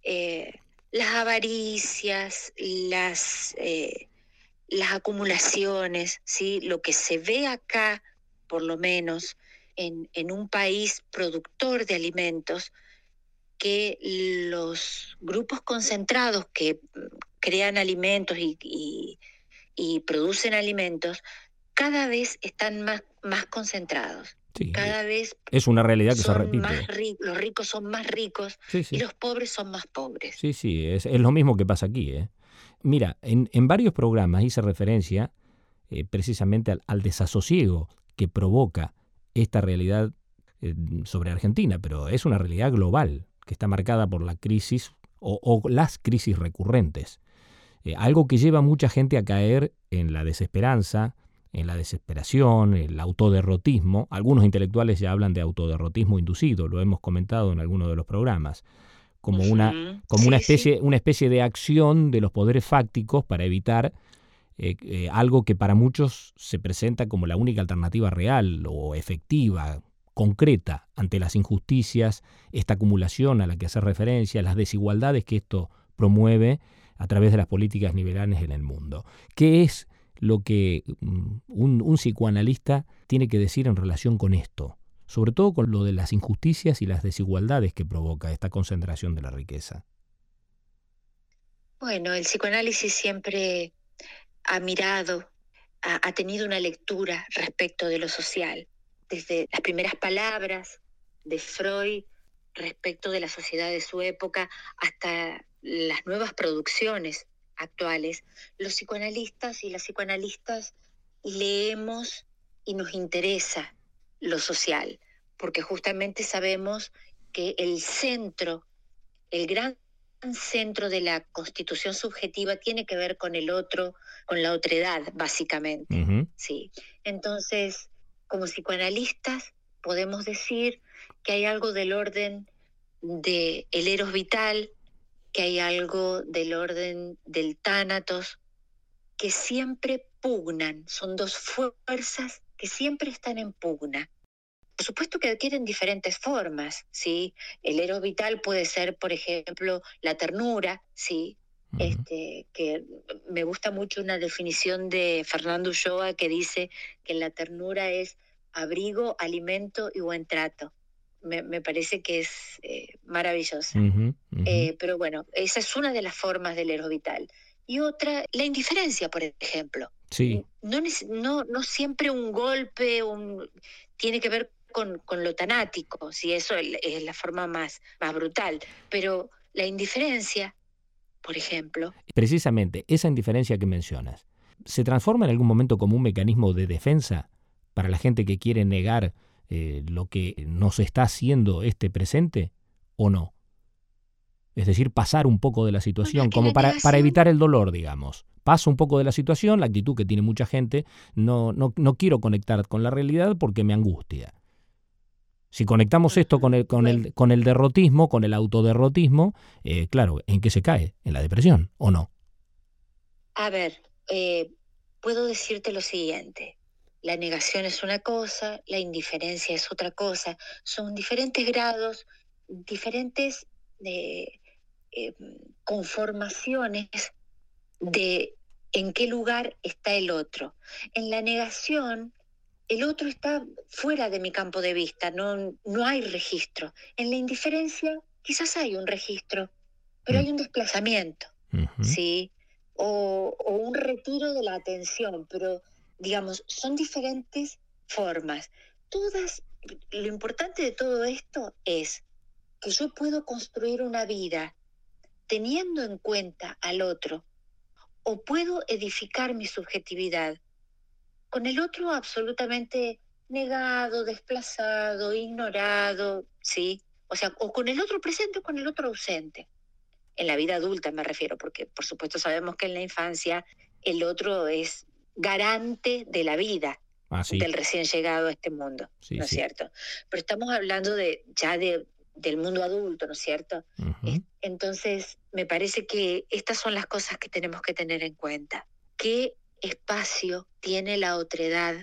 eh, las avaricias, las, eh, las acumulaciones, ¿sí? lo que se ve acá, por lo menos, en, en un país productor de alimentos, que los grupos concentrados que crean alimentos y, y, producen alimentos cada vez están más, más concentrados. cada vez es una realidad que se repite. los ricos son más ricos y los pobres son más pobres. Sí, sí, es, es lo mismo que pasa aquí. ¿eh? Mira, en, en, varios programas hice referencia eh, precisamente al, al, desasosiego que provoca esta realidad eh, sobre Argentina, pero es una realidad global que está marcada por la crisis o, o las crisis recurrentes. Eh, algo que lleva a mucha gente a caer en la desesperanza, en la desesperación, el autoderrotismo. Algunos intelectuales ya hablan de autoderrotismo inducido, lo hemos comentado en algunos de los programas, como una, como una, especie, una especie de acción de los poderes fácticos para evitar eh, eh, algo que para muchos se presenta como la única alternativa real o efectiva, concreta ante las injusticias, esta acumulación a la que hace referencia, las desigualdades que esto promueve a través de las políticas liberales en el mundo. ¿Qué es lo que mm, un, psicoanalista tiene que decir en relación con esto? Sobre todo con lo de las injusticias y las desigualdades que provoca esta concentración de la riqueza. Bueno, el psicoanálisis siempre ha mirado, ha, tenido una lectura respecto de lo social, desde las primeras palabras de Freud respecto de la sociedad de su época hasta las nuevas producciones actuales, los psicoanalistas y las psicoanalistas leemos y nos interesa lo social, porque justamente sabemos que el centro, el gran centro de la constitución subjetiva tiene que ver con el otro, con la otredad, básicamente. Sí. Entonces, como psicoanalistas, podemos decir que hay algo del orden del el eros vital, que hay algo del orden del tánatos que siempre pugnan, son dos fuerzas que siempre están en pugna. Por supuesto que adquieren diferentes formas, ¿sí? El eros vital puede ser, por ejemplo, la ternura, ¿sí? Este, que me gusta mucho una definición de Fernando Ulloa que dice que la ternura es abrigo, alimento y buen trato me, parece que es eh, maravillosa. Eh, pero bueno, esa es una de las formas del héroe vital. Y otra, la indiferencia, por ejemplo. Sí. No, no, no siempre un golpe un, tiene que ver con, con lo tanático, si eso es la forma más, más brutal. Pero la indiferencia, por ejemplo. Precisamente, esa indiferencia que mencionas, ¿se transforma en algún momento como un mecanismo de defensa para la gente que quiere negar eh, lo que nos está haciendo este presente o no. Es decir, pasar un poco de la situación, como para, para evitar el dolor, digamos. Paso un poco de la situación, la actitud que tiene mucha gente, no, no, no quiero conectar con la realidad porque me angustia. Si conectamos esto con el, con el, con el derrotismo, con el autoderrotismo, eh, claro, ¿en qué se cae? ¿En la depresión o no? A ver, eh, puedo decirte lo siguiente. La negación es una cosa, la indiferencia es otra cosa. Son diferentes grados, diferentes eh, eh, conformaciones de en qué lugar está el otro. En la negación, el otro está fuera de mi campo de vista, no, no hay registro. En la indiferencia, quizás hay un registro, pero mm. hay un desplazamiento, ¿sí? O, o, un retiro de la atención, pero digamos, son diferentes formas. Todas, lo importante de todo esto es que yo puedo construir una vida teniendo en cuenta al otro o puedo edificar mi subjetividad con el otro absolutamente negado, desplazado, ignorado, ¿sí? O sea, o con el otro presente o con el otro ausente. En la vida adulta me refiero, porque por supuesto sabemos que en la infancia el otro es garante de la vida ah, del recién llegado a este mundo, ¿no es cierto? Pero estamos hablando de ya de, del mundo adulto, ¿no es cierto? Entonces, me parece que estas son las cosas que tenemos que tener en cuenta. ¿Qué espacio tiene la otredad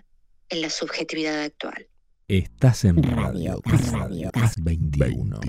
en la subjetividad actual? Estás en Radio Cas 21.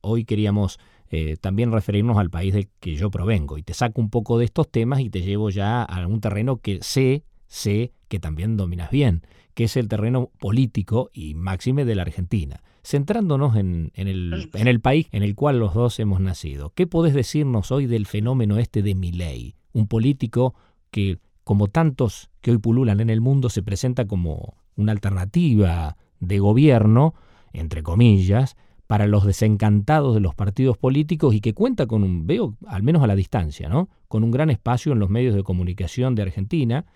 Hoy queríamos eh, también referirnos al país del que yo provengo y te saco un poco de estos temas y te llevo ya a un terreno que sé, sé que también dominas bien, que es el terreno político y máxime de la Argentina. Centrándonos en, el, en el país en el cual los dos hemos nacido, ¿qué podés decirnos hoy del fenómeno este de Milei? Un político que, como tantos que hoy pululan en el mundo, se presenta como una alternativa de gobierno, entre comillas, para los desencantados de los partidos políticos y que cuenta con un, veo al menos a la distancia, ¿no? con un gran espacio en los medios de comunicación de Argentina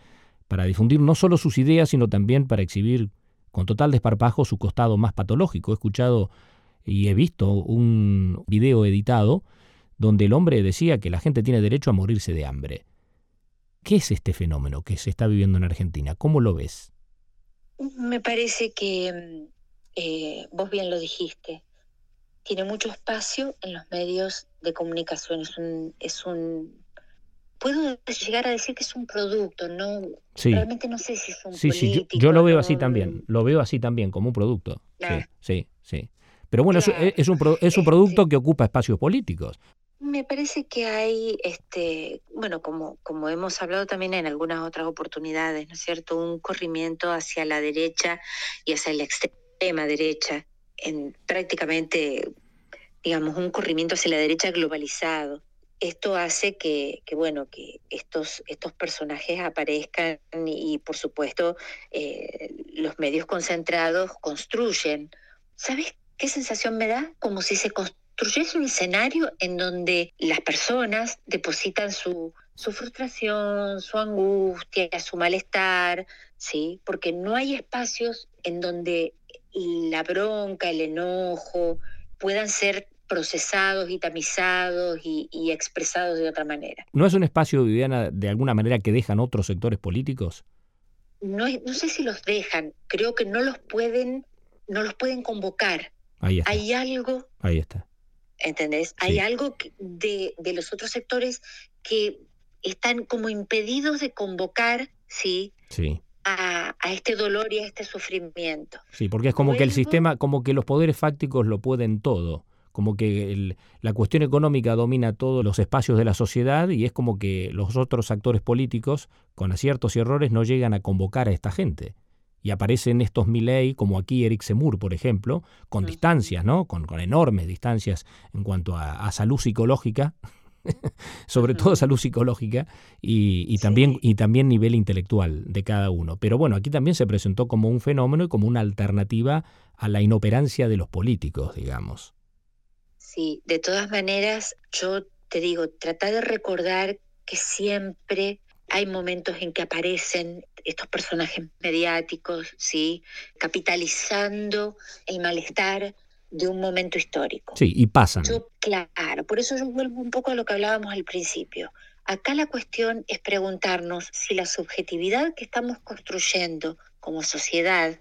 para difundir no solo sus ideas, sino también para exhibir con total desparpajo su costado más patológico. He escuchado y he visto un video editado donde el hombre decía que la gente tiene derecho a morirse de hambre. ¿Qué es este fenómeno que se está viviendo en Argentina? ¿Cómo lo ves? Me parece que eh, vos bien lo dijiste. Tiene mucho espacio en los medios de comunicación. Es un, es un puedo llegar a decir que es un producto, no realmente no sé si es un sí, Sí, yo, lo veo así también, lo veo así también como un producto. Sí, sí, sí. Pero bueno, es, es, un, es un producto que ocupa espacios políticos. Me parece que hay, este, bueno, como, como hemos hablado también en algunas otras oportunidades, ¿no es cierto? Un corrimiento hacia la derecha y hacia la extrema derecha, en prácticamente, digamos, un corrimiento hacia la derecha globalizado. Esto hace que, bueno, que estos, estos personajes aparezcan y, por supuesto, eh, los medios concentrados construyen. ¿Sabes qué sensación me da? Como si se construyera construyes un escenario en donde las personas depositan su, su frustración, su angustia, su malestar, ¿sí? Porque no hay espacios en donde la bronca, el enojo puedan ser procesados y tamizados y, expresados de otra manera. ¿No es un espacio, Viviana, de alguna manera que dejan otros sectores políticos? No, no sé si los dejan, creo que no los pueden, no los pueden convocar. Ahí está. Hay algo Ahí está. ¿entendés? Hay algo de, de, los otros sectores que están como impedidos de convocar, ¿sí? Sí. A, a, este dolor y a este sufrimiento. Sí, porque es como que el sistema, como que los poderes fácticos lo pueden todo, como que el, la cuestión económica domina todos los espacios de la sociedad y es como que los otros actores políticos, con aciertos y errores, no llegan a convocar a esta gente y aparecen estos Milley, como aquí Eric Semur, por ejemplo, con distancias, ¿no? Con, con, enormes distancias en cuanto a, salud psicológica, sobre todo salud psicológica y, y también, y también nivel intelectual de cada uno. Pero bueno, aquí también se presentó como un fenómeno y como una alternativa a la inoperancia de los políticos, digamos. Sí, de todas maneras, yo te digo, trata de recordar que siempre hay momentos en que aparecen estos personajes mediáticos, ¿sí? capitalizando el malestar de un momento histórico. Sí, y pasan. claro, por eso yo vuelvo un poco a lo que hablábamos al principio. Acá la cuestión es preguntarnos si la subjetividad que estamos construyendo como sociedad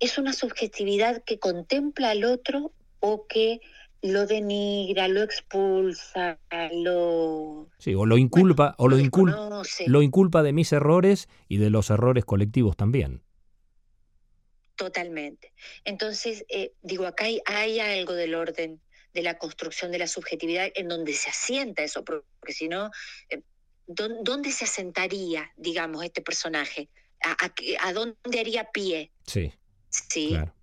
es una subjetividad que contempla al otro o que lo denigra, lo expulsa, lo sí, o lo inculpa o lo, inculpa, lo inculpa de mis errores y de los errores colectivos también. Totalmente. Entonces, eh, digo, acá hay, hay, algo del orden de la construcción de la subjetividad en donde se asienta eso, porque si no, eh, ¿dónde se asentaría, digamos, este personaje? ¿A, a, a dónde haría pie? Sí. Sí. Claro.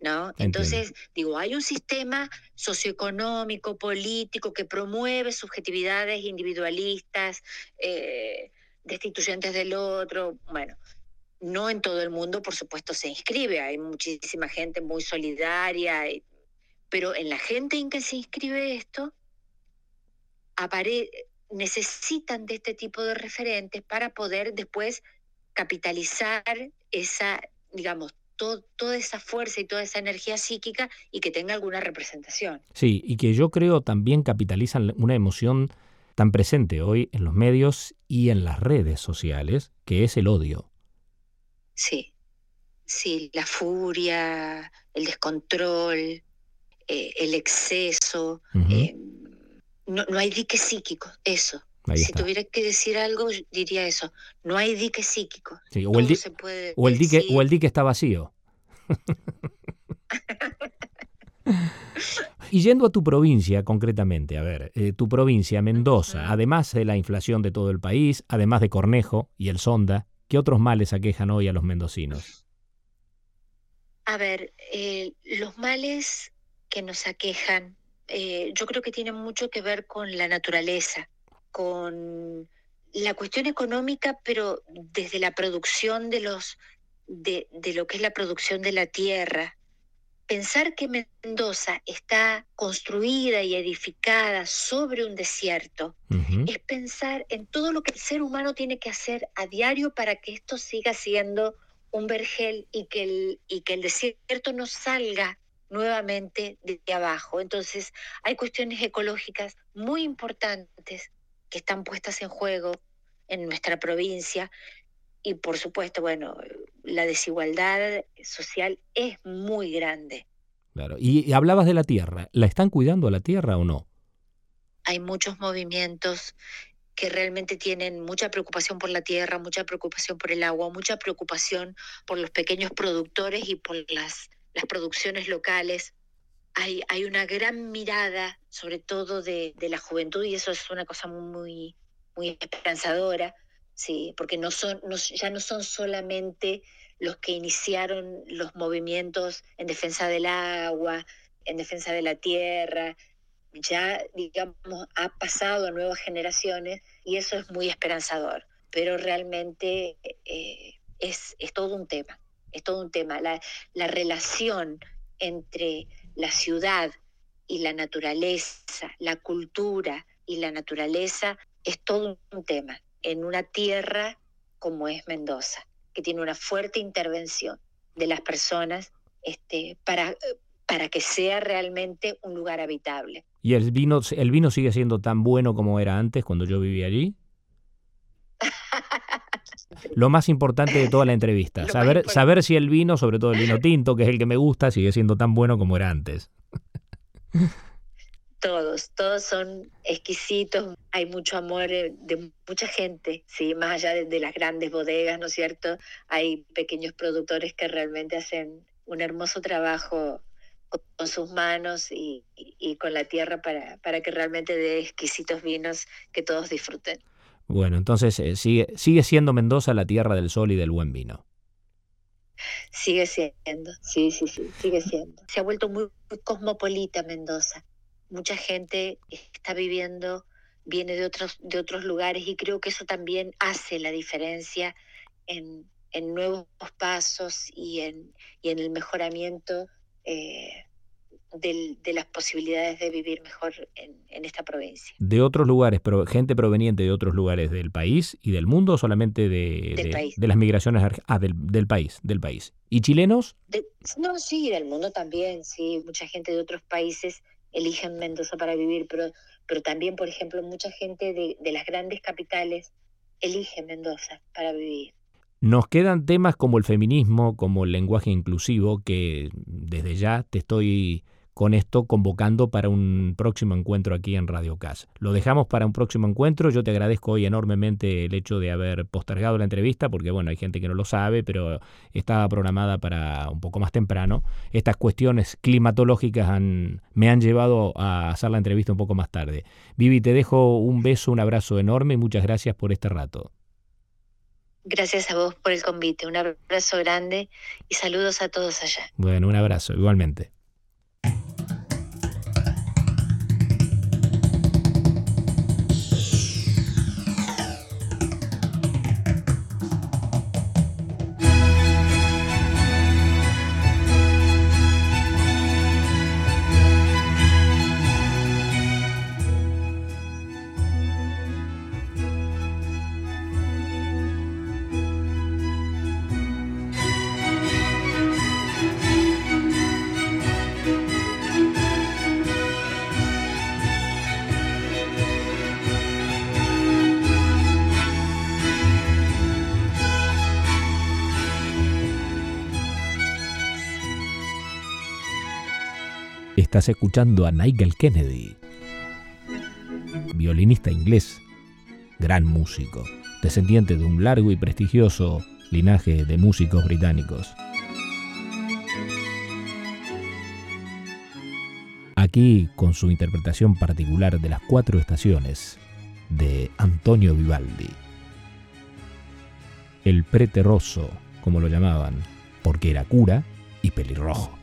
¿no? Entonces, digo, hay un sistema socioeconómico, político, que promueve subjetividades individualistas, eh, destituyentes del otro, bueno. No en todo el mundo, por supuesto, se inscribe, hay muchísima gente muy solidaria, pero en la gente en que se inscribe esto, necesitan de este tipo de referentes para poder después capitalizar esa, digamos, toda esa fuerza y toda esa energía psíquica y que tenga alguna representación. Sí, y que yo creo también capitalizan una emoción tan presente hoy en los medios y en las redes sociales, que es el odio. Sí, sí, la furia, el descontrol, eh, el exceso. Eh, no, no hay dique psíquico, eso. Ahí si está. tuviera que decir algo, diría eso. No hay dique psíquico. Sí, o, el Todo di- se puede o el dique, o el dique está vacío. y yendo a tu provincia concretamente, a ver, eh, tu provincia, Mendoza, además de la inflación de todo el país, además de Cornejo y el Sonda, ¿qué otros males aquejan hoy a los mendocinos? A ver, eh, los males que nos aquejan, eh, yo creo que tienen mucho que ver con la naturaleza, con la cuestión económica, pero desde la producción de los de, de lo que es la producción de la tierra. Pensar que Mendoza está construida y edificada sobre un desierto es pensar en todo lo que el ser humano tiene que hacer a diario para que esto siga siendo un vergel y que el, y que el desierto no salga nuevamente de abajo. Entonces, hay cuestiones ecológicas muy importantes que están puestas en juego en nuestra provincia y, por supuesto, bueno, la desigualdad social es muy grande. Claro. Y, y hablabas de la tierra. ¿La están cuidando a la tierra o no? hay muchos movimientos que realmente tienen mucha preocupación por la tierra, mucha preocupación por el agua, mucha preocupación por los pequeños productores y por las, las producciones locales. Hay, hay una gran mirada, sobre todo de, de la juventud, y eso es una cosa muy, muy esperanzadora, sí, porque no son, ya no son solamente los que iniciaron los movimientos en defensa del agua, en defensa de la tierra, ya, digamos, ha pasado a nuevas generaciones y eso es muy esperanzador. Pero realmente eh, es, es todo un tema, es todo un tema. La, la relación entre la ciudad y la naturaleza, la cultura y la naturaleza es todo un tema en una tierra como es Mendoza, que tiene una fuerte intervención de las personas este, para, para que sea realmente un lugar habitable. ¿Y el vino, el vino sigue siendo tan bueno como era antes cuando yo vivía allí? Lo más importante de toda la entrevista, saber, saber si el vino, sobre todo el vino tinto, que es el que me gusta, sigue siendo tan bueno como era antes. Todos, todos son exquisitos, hay mucho amor eh, de mucha gente, sí, más allá de, de las grandes bodegas, ¿no es cierto? Hay pequeños productores que realmente hacen un hermoso trabajo con, con sus manos y, y- y con la tierra para, para que realmente dé exquisitos vinos que todos disfruten. Bueno, entonces eh, sigue, sigue siendo Mendoza la tierra del sol y del buen vino. Sigue siendo, sí, sí, sí, sigue siendo. Se ha vuelto muy, muy cosmopolita Mendoza. Mucha gente está viviendo, viene de otros, de otros lugares y creo que eso también hace la diferencia en, en nuevos pasos y en, y en el mejoramiento eh, del- de las posibilidades de vivir mejor en, en esta provincia. De otros lugares, pero gente proveniente de otros lugares del país y del mundo, o solamente de, Del de- país. de las migraciones ah, del, del país, del país. ¿Y chilenos? De- no, sí, del mundo también, sí, mucha gente de otros países eligen Mendoza para vivir, pero, pero también, por ejemplo, mucha gente de, de las grandes capitales elige Mendoza para vivir. Nos quedan temas como el feminismo, como el lenguaje inclusivo, que desde ya te estoy con esto convocando para un próximo encuentro aquí en Radio CAS. Lo dejamos para un próximo encuentro. Yo te agradezco hoy enormemente el hecho de haber postergado la entrevista, porque bueno, hay gente que no lo sabe, pero estaba programada para un poco más temprano. Estas cuestiones climatológicas han, me han llevado a hacer la entrevista un poco más tarde. Vivi, te dejo un beso, un abrazo enorme y muchas gracias por este rato. Gracias a vos por el convite, un abrazo grande y saludos a todos allá. Bueno, un abrazo, igualmente. Estás escuchando a Nigel Kennedy, violinista inglés, gran músico, descendiente de un largo y prestigioso linaje de músicos británicos. Aquí con su interpretación particular de las cuatro estaciones de Antonio Vivaldi. El preterroso, como lo llamaban, porque era cura y pelirrojo.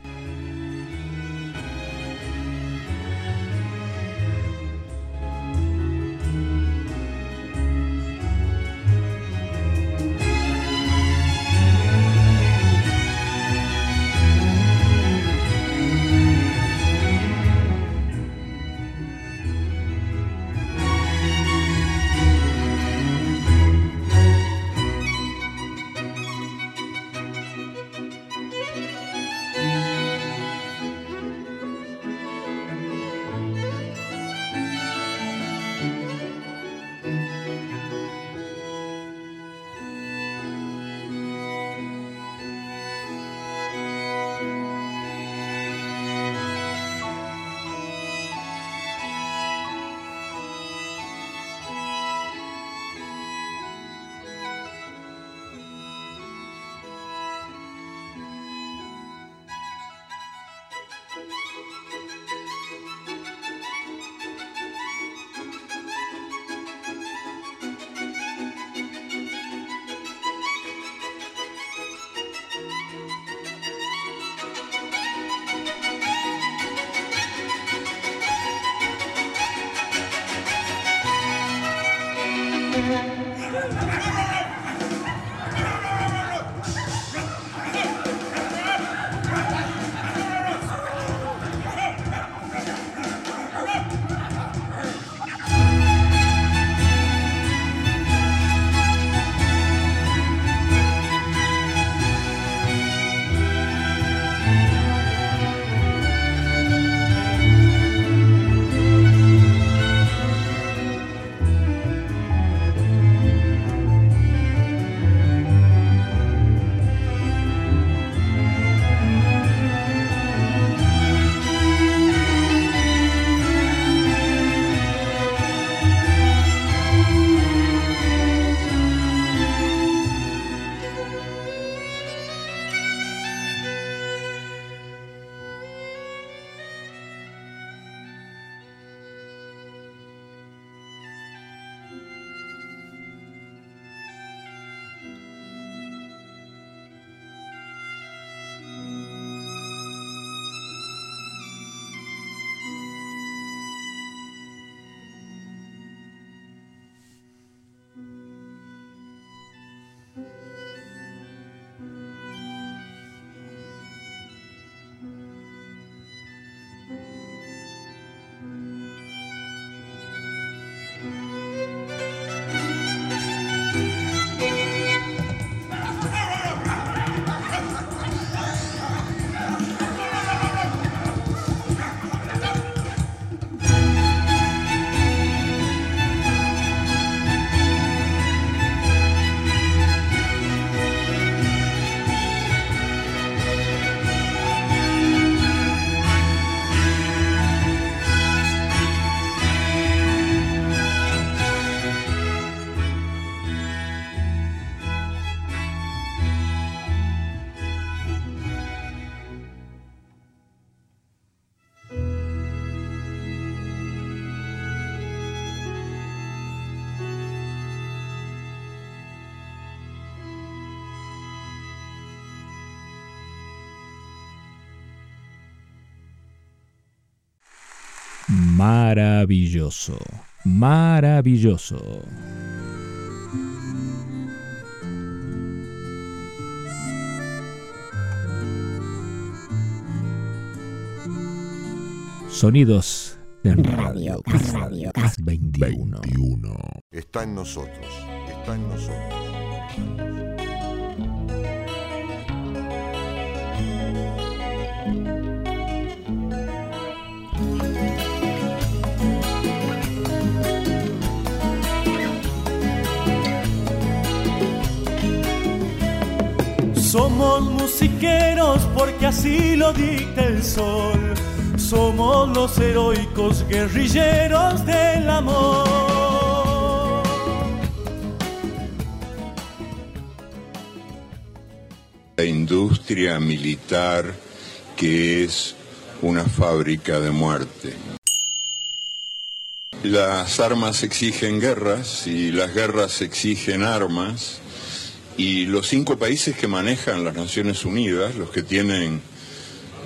Maravilloso, maravilloso. Sonidos en Radio Radio 21. Está en nosotros, está en nosotros. Porque así lo dicta el sol. somos los heroicos guerrilleros del amor. La industria militar que es una fábrica de muerte. Las armas exigen guerras y las guerras exigen armas y los cinco países que manejan las Naciones Unidas, los que tienen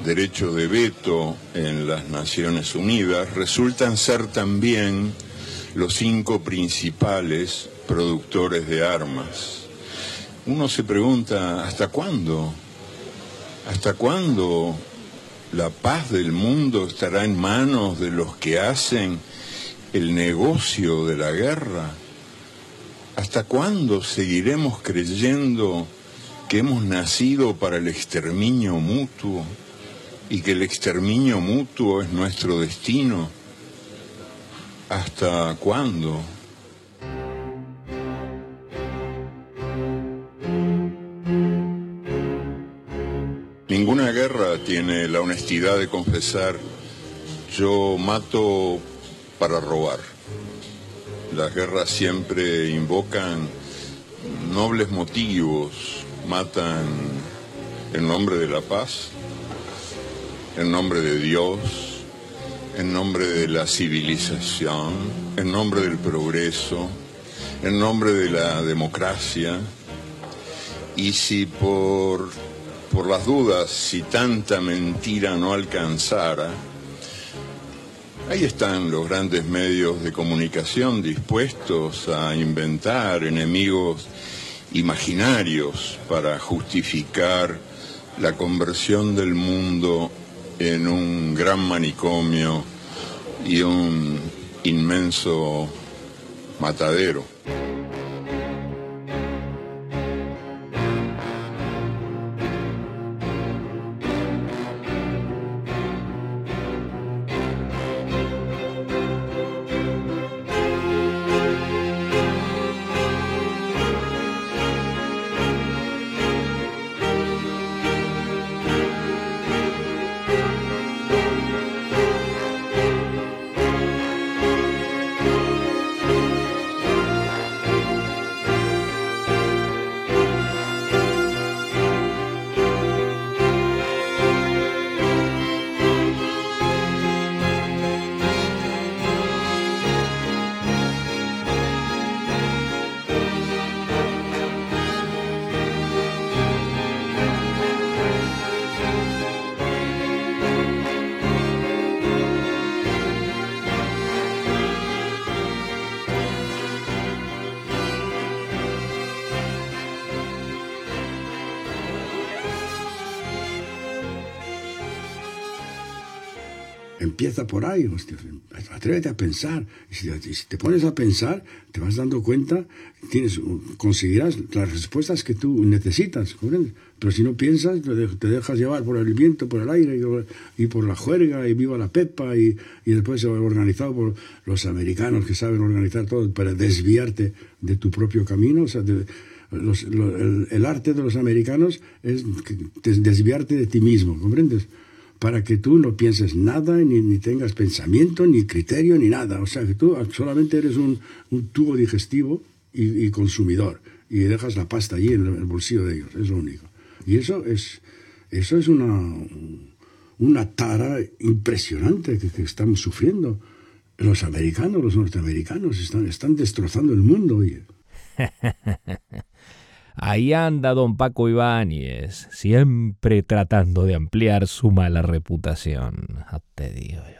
derecho de veto en las Naciones Unidas, resultan ser también los cinco principales productores de armas. Uno se pregunta, ¿hasta cuándo? ¿Hasta cuándo la paz del mundo estará en manos de los que hacen el negocio de la guerra? ¿Hasta cuándo seguiremos creyendo que hemos nacido para el exterminio mutuo y que el exterminio mutuo es nuestro destino? ¿Hasta cuándo? Ninguna guerra tiene la honestidad de confesar, yo mato para robar. Las guerras siempre invocan nobles motivos, matan en nombre de la paz, en nombre de Dios, en nombre de la civilización, en nombre del progreso, en nombre de la democracia. Y si por, por las dudas, si tanta mentira no alcanzara, Ahí están los grandes medios de comunicación dispuestos a inventar enemigos imaginarios para justificar la conversión del mundo en un gran manicomio y un inmenso matadero. Por ahí, hostia, atrévete a pensar. Y si, te pones a pensar, te vas dando cuenta, tienes, conseguirás las respuestas que tú necesitas, Pero si no piensas, te, dejas llevar por el viento, por el aire y, por la juerga y viva la pepa y, y después organizado por los americanos que saben organizar todo para desviarte de tu propio camino. O sea, el, el, arte de los americanos es desviarte de ti mismo, ¿comprendes? Para que tú no pienses nada, ni, tengas pensamiento, ni criterio, ni nada. O sea, que tú solamente eres un, tubo digestivo y, consumidor, y dejas la pasta allí en el bolsillo de ellos, es lo único. Y eso es, eso es una, una tara impresionante que, estamos sufriendo. Los americanos, los norteamericanos, están, están destrozando el mundo, oye. Ahí anda don Paco Ibáñez, siempre tratando de ampliar su mala reputación. Te digo yo.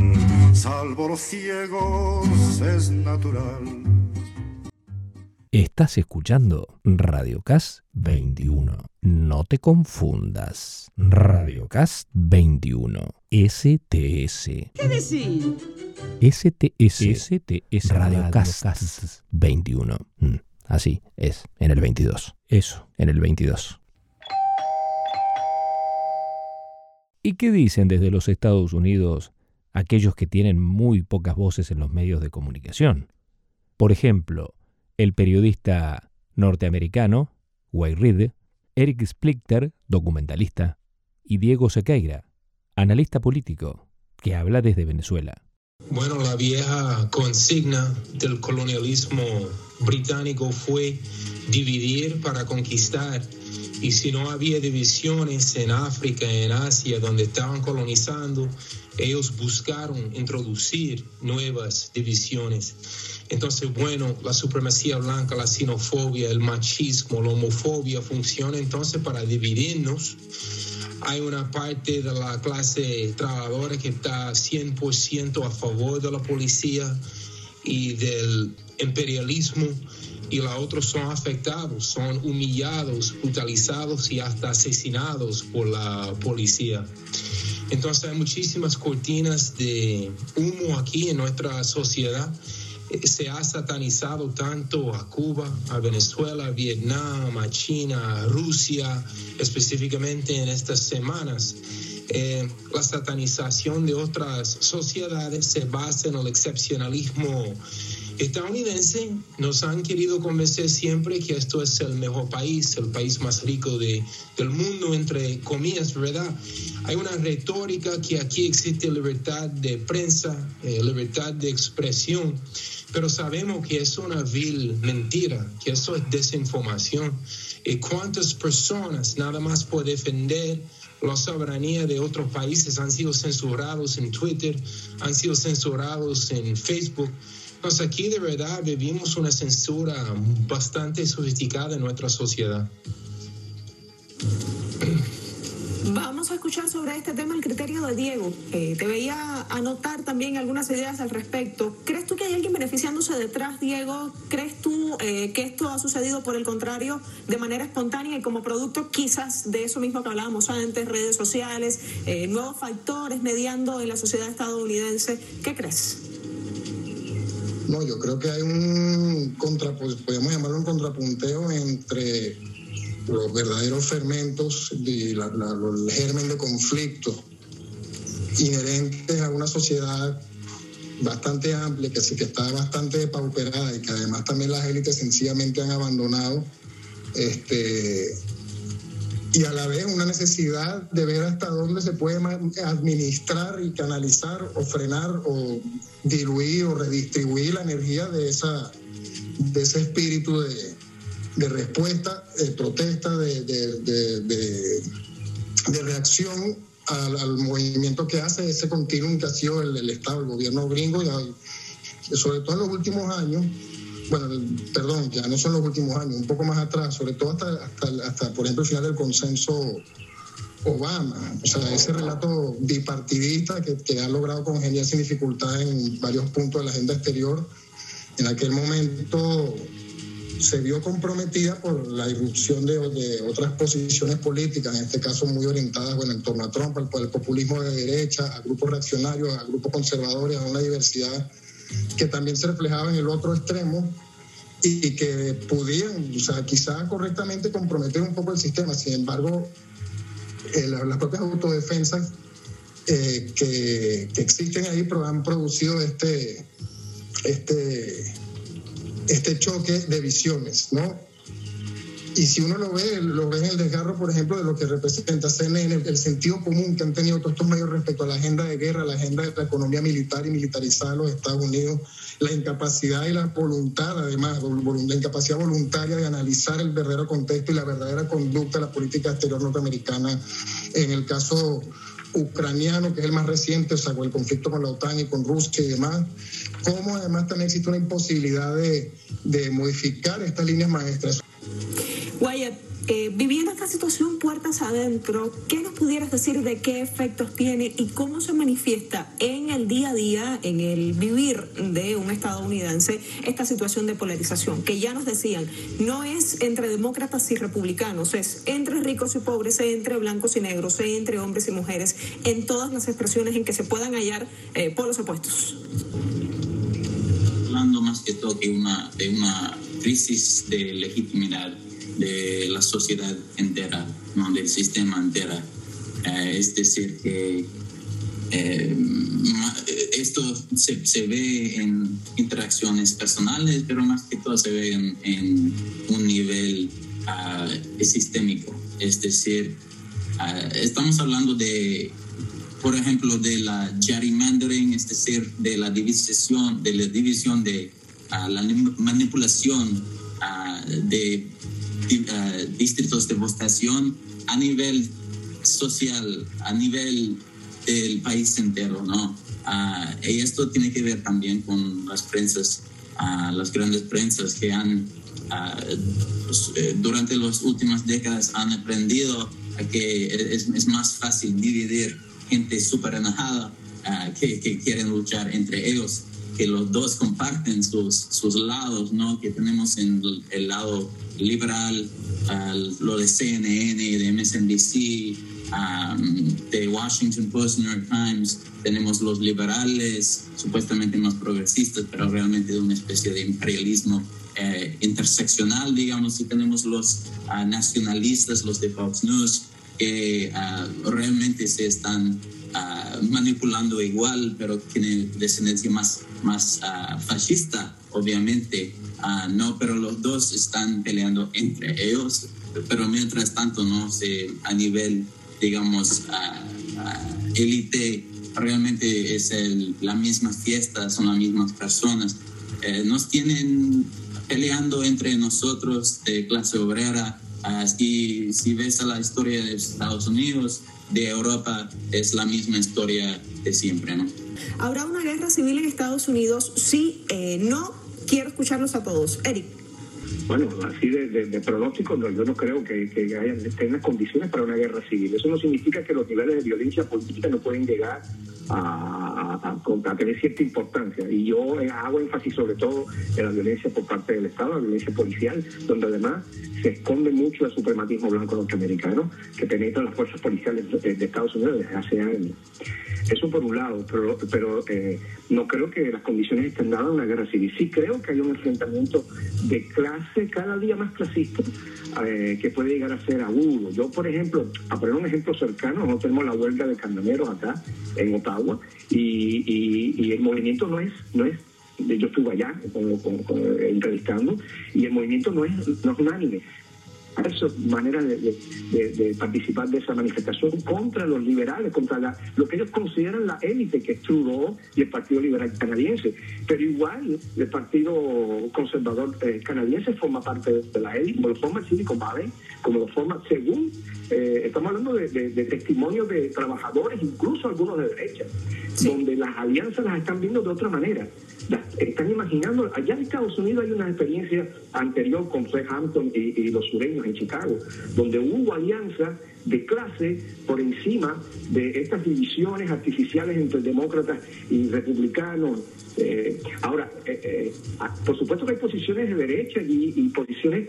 salvo los ciegos es natural. Estás escuchando Radiocast 21. No te confundas. Radiocast 21. STS. ¿Qué decís? STS. STS. Radiocast 21. Mm, Así es, en el 22. Eso, en el 22. ¿Y qué dicen desde los Estados Unidos aquellos que tienen muy pocas voces en los medios de comunicación? Por ejemplo, el periodista norteamericano, Wayne Reed, Eric Splitter, documentalista, y Diego Sequeira, analista político, que habla desde Venezuela. Bueno, la vieja consigna del colonialismo británico fue dividir para conquistar. Y si no había divisiones en África, en Asia, donde estaban colonizando, ellos buscaron introducir nuevas divisiones. Entonces, bueno, la supremacía blanca, la xenofobia, el machismo, la homofobia funciona entonces para dividirnos. Hay una parte de la clase trabajadora que está 100% a favor de la policía y del imperialismo y los otros son afectados, son humillados, brutalizados y hasta asesinados por la policía. Entonces hay muchísimas cortinas de humo aquí en nuestra sociedad se ha satanizado tanto a Cuba, a Venezuela, a Vietnam, a China, a Rusia, específicamente en estas semanas. Eh, la satanización de otras sociedades se basa en el excepcionalismo estadounidense. Nos han querido convencer siempre que esto es el mejor país, el país más rico de, del mundo, entre comillas, ¿verdad? Hay una retórica que aquí existe libertad de prensa, eh, libertad de expresión pero sabemos que es una vil mentira, que eso es desinformación. ¿Y cuántas personas nada más por defender la soberanía de otros países han sido censurados en Twitter, han sido censurados en Facebook? Entonces aquí de verdad vivimos una censura bastante sofisticada en nuestra sociedad. Vamos a escuchar sobre este tema el criterio de Diego. Eh, te veía anotar también algunas ideas al respecto. ¿Crees tú que hay alguien beneficiándose detrás, Diego? ¿Crees tú eh, que esto ha sucedido por el contrario de manera espontánea y como producto quizás de eso mismo que hablábamos antes, redes sociales, eh, nuevos factores mediando en la sociedad estadounidense? ¿Qué crees? No, yo creo que hay un contra, podemos llamarlo un contrapunteo entre los verdaderos fermentos y el germen de conflicto inherentes a una sociedad bastante amplia, que, sí, que está bastante depauperada y que además también las élites sencillamente han abandonado, este, y a la vez una necesidad de ver hasta dónde se puede administrar y canalizar o frenar o diluir o redistribuir la energía de, esa, de ese espíritu de, de respuesta, de protesta, de, de, de reacción al, movimiento que hace ese continuum que ha sido el, el Estado, el gobierno gringo, y, sobre todo en los últimos años, bueno, perdón, ya no son los últimos años, un poco más atrás, sobre todo hasta, hasta, hasta por ejemplo, el final del consenso Obama, o sea, ese relato bipartidista que, ha logrado congeniar sin dificultad en varios puntos de la agenda exterior, en aquel momento se vio comprometida por la irrupción de, de, otras posiciones políticas, en este caso muy orientadas bueno, en torno a Trump, al, al populismo de derecha, a grupos reaccionarios, a grupos conservadores, a una diversidad que también se reflejaba en el otro extremo y que podían, o sea, quizá correctamente comprometer un poco el sistema. Sin embargo, eh, las, propias autodefensas eh, que, que, existen ahí han producido este, este, este choque de visiones, ¿no? Y si uno lo ve, lo ve en el desgarro, por ejemplo, de lo que representa CNN, el, sentido común que han tenido todos estos medios respecto a la agenda de guerra, la agenda de la economía militar y militarizada de los Estados Unidos, la incapacidad y la voluntad, además, la incapacidad voluntaria de analizar el verdadero contexto y la verdadera conducta de la política exterior norteamericana en el caso ucraniano, que es el más reciente, o sea, con el conflicto con la OTAN y con Rusia y demás, como además también existe una imposibilidad de, de modificar estas líneas maestras. Wyatt, Eh, viviendo esta situación puertas adentro, ¿qué nos pudieras decir de qué efectos tiene y cómo se manifiesta en el día a día, en el vivir de un estadounidense, esta situación de polarización? Que ya nos decían, no es entre demócratas y republicanos, es entre ricos y pobres, entre blancos y negros, entre hombres y mujeres, en todas las expresiones en que se puedan hallar eh, polos opuestos. Hablando más que todo de una crisis de legitimidad de la sociedad entera, ¿no? del sistema entera. Eh, es decir, que eh, esto se, ve en interacciones personales, pero más que todo se ve en, un nivel uh, sistémico. Es decir, uh, estamos hablando de, por ejemplo, de la gerrymandering, es decir, de la división, de la división de uh, la manipulación de distritos de votación a nivel social, a nivel del país entero, ¿no? Uh, y esto tiene que ver también con las prensas, uh, las grandes prensas que han, pues, eh, durante las últimas décadas han aprendido a que es, más fácil dividir gente súper enojada que quieren luchar entre ellos que los dos comparten sus, sus lados, ¿no? Que tenemos en el, lado liberal, lo de CNN, de MSNBC, de Washington Post, New York Times, tenemos los liberales, supuestamente más progresistas, pero realmente de una especie de imperialismo eh, interseccional, digamos, y tenemos los ah, nacionalistas, los de Fox News, que ah, realmente se están ah, manipulando igual, pero tiene descendencia más, más fascista, obviamente. no, pero los dos están peleando entre ellos, pero mientras tanto, no a nivel digamos, élite, realmente es la misma fiesta, son las mismas personas. Eh, nos tienen peleando entre nosotros de clase obrera. Así, si ves a la historia de Estados Unidos, de Europa, es la misma historia de siempre, ¿no? ¿Habrá una guerra civil en Estados Unidos? Sí, eh, no. Quiero escucharlos a todos. Eric. Bueno, así de, pronóstico, no, yo no creo que, que haya, tengan condiciones para una guerra civil. Eso no significa que los niveles de violencia política no pueden llegar a, a, tener cierta importancia. Y yo hago énfasis sobre todo en la violencia por parte del Estado, la violencia policial, donde además se esconde mucho el suprematismo blanco norteamericano que penetra las fuerzas policiales de, Estados Unidos desde hace años. Eso por un lado, pero, pero eh, no creo que las condiciones estén dadas a una guerra civil. Sí creo que hay un enfrentamiento de clase cada día más clasista eh, que puede llegar a ser agudo. Yo, por ejemplo, a poner un ejemplo cercano, nosotros tenemos la huelga de camioneros acá en Ottawa y, y, el movimiento no es, no es yo estuve allá entrevistando y el movimiento no es, no es unánime esa manera de, participar de esa manifestación contra los liberales, contra la, lo que ellos consideran la élite que es Trudeau y el Partido Liberal Canadiense. Pero igual el Partido Conservador eh, Canadiense forma parte de la élite, como lo forma el Silicon Valley, como lo forma, según, eh, estamos hablando de, testimonios de trabajadores, incluso algunos de derecha, donde las alianzas las están viendo de otra manera están imaginando, allá en Estados Unidos hay una experiencia anterior con Fred Hampton y, los sureños en Chicago, donde hubo alianza de clase por encima de estas divisiones artificiales entre demócratas y republicanos. Eh, ahora, eh, eh, ah, por supuesto que hay posiciones de derecha y posiciones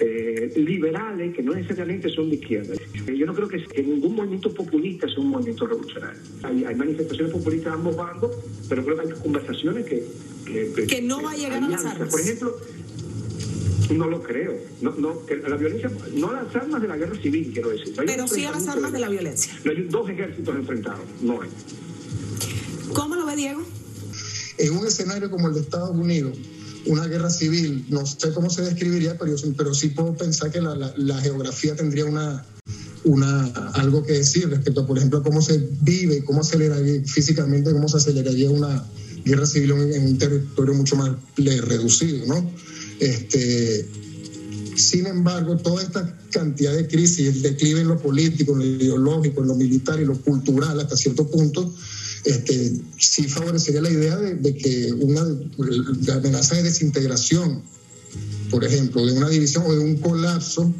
eh, liberales que no necesariamente son de izquierda. Eh, yo no creo que, ningún movimiento populista sea un movimiento revolucionario. Hay, manifestaciones populistas de ambos bandos, pero creo que hay conversaciones que... Que, no va a llegar a las armas. Por ejemplo, no lo creo. No, no, que la violencia, no a las armas de la guerra civil, quiero decir. pero sí a las armas de la violencia. No hay dos ejércitos enfrentados, no hay. ¿Cómo lo ve Diego? En un escenario como el de Estados Unidos, una guerra civil, no sé cómo se describiría, pero, pero sí puedo pensar que la, geografía tendría una, una, algo que decir respecto, por ejemplo, cómo se vive, cómo aceleraría físicamente, cómo se aceleraría una guerra civil en, un territorio mucho más reducido, ¿no? Este, sin embargo, toda esta cantidad de crisis, el declive en lo político, en lo ideológico, en lo militar y lo cultural hasta cierto punto, este, sí favorecería la idea de, que una amenaza de desintegración, por ejemplo, de una división o de un colapso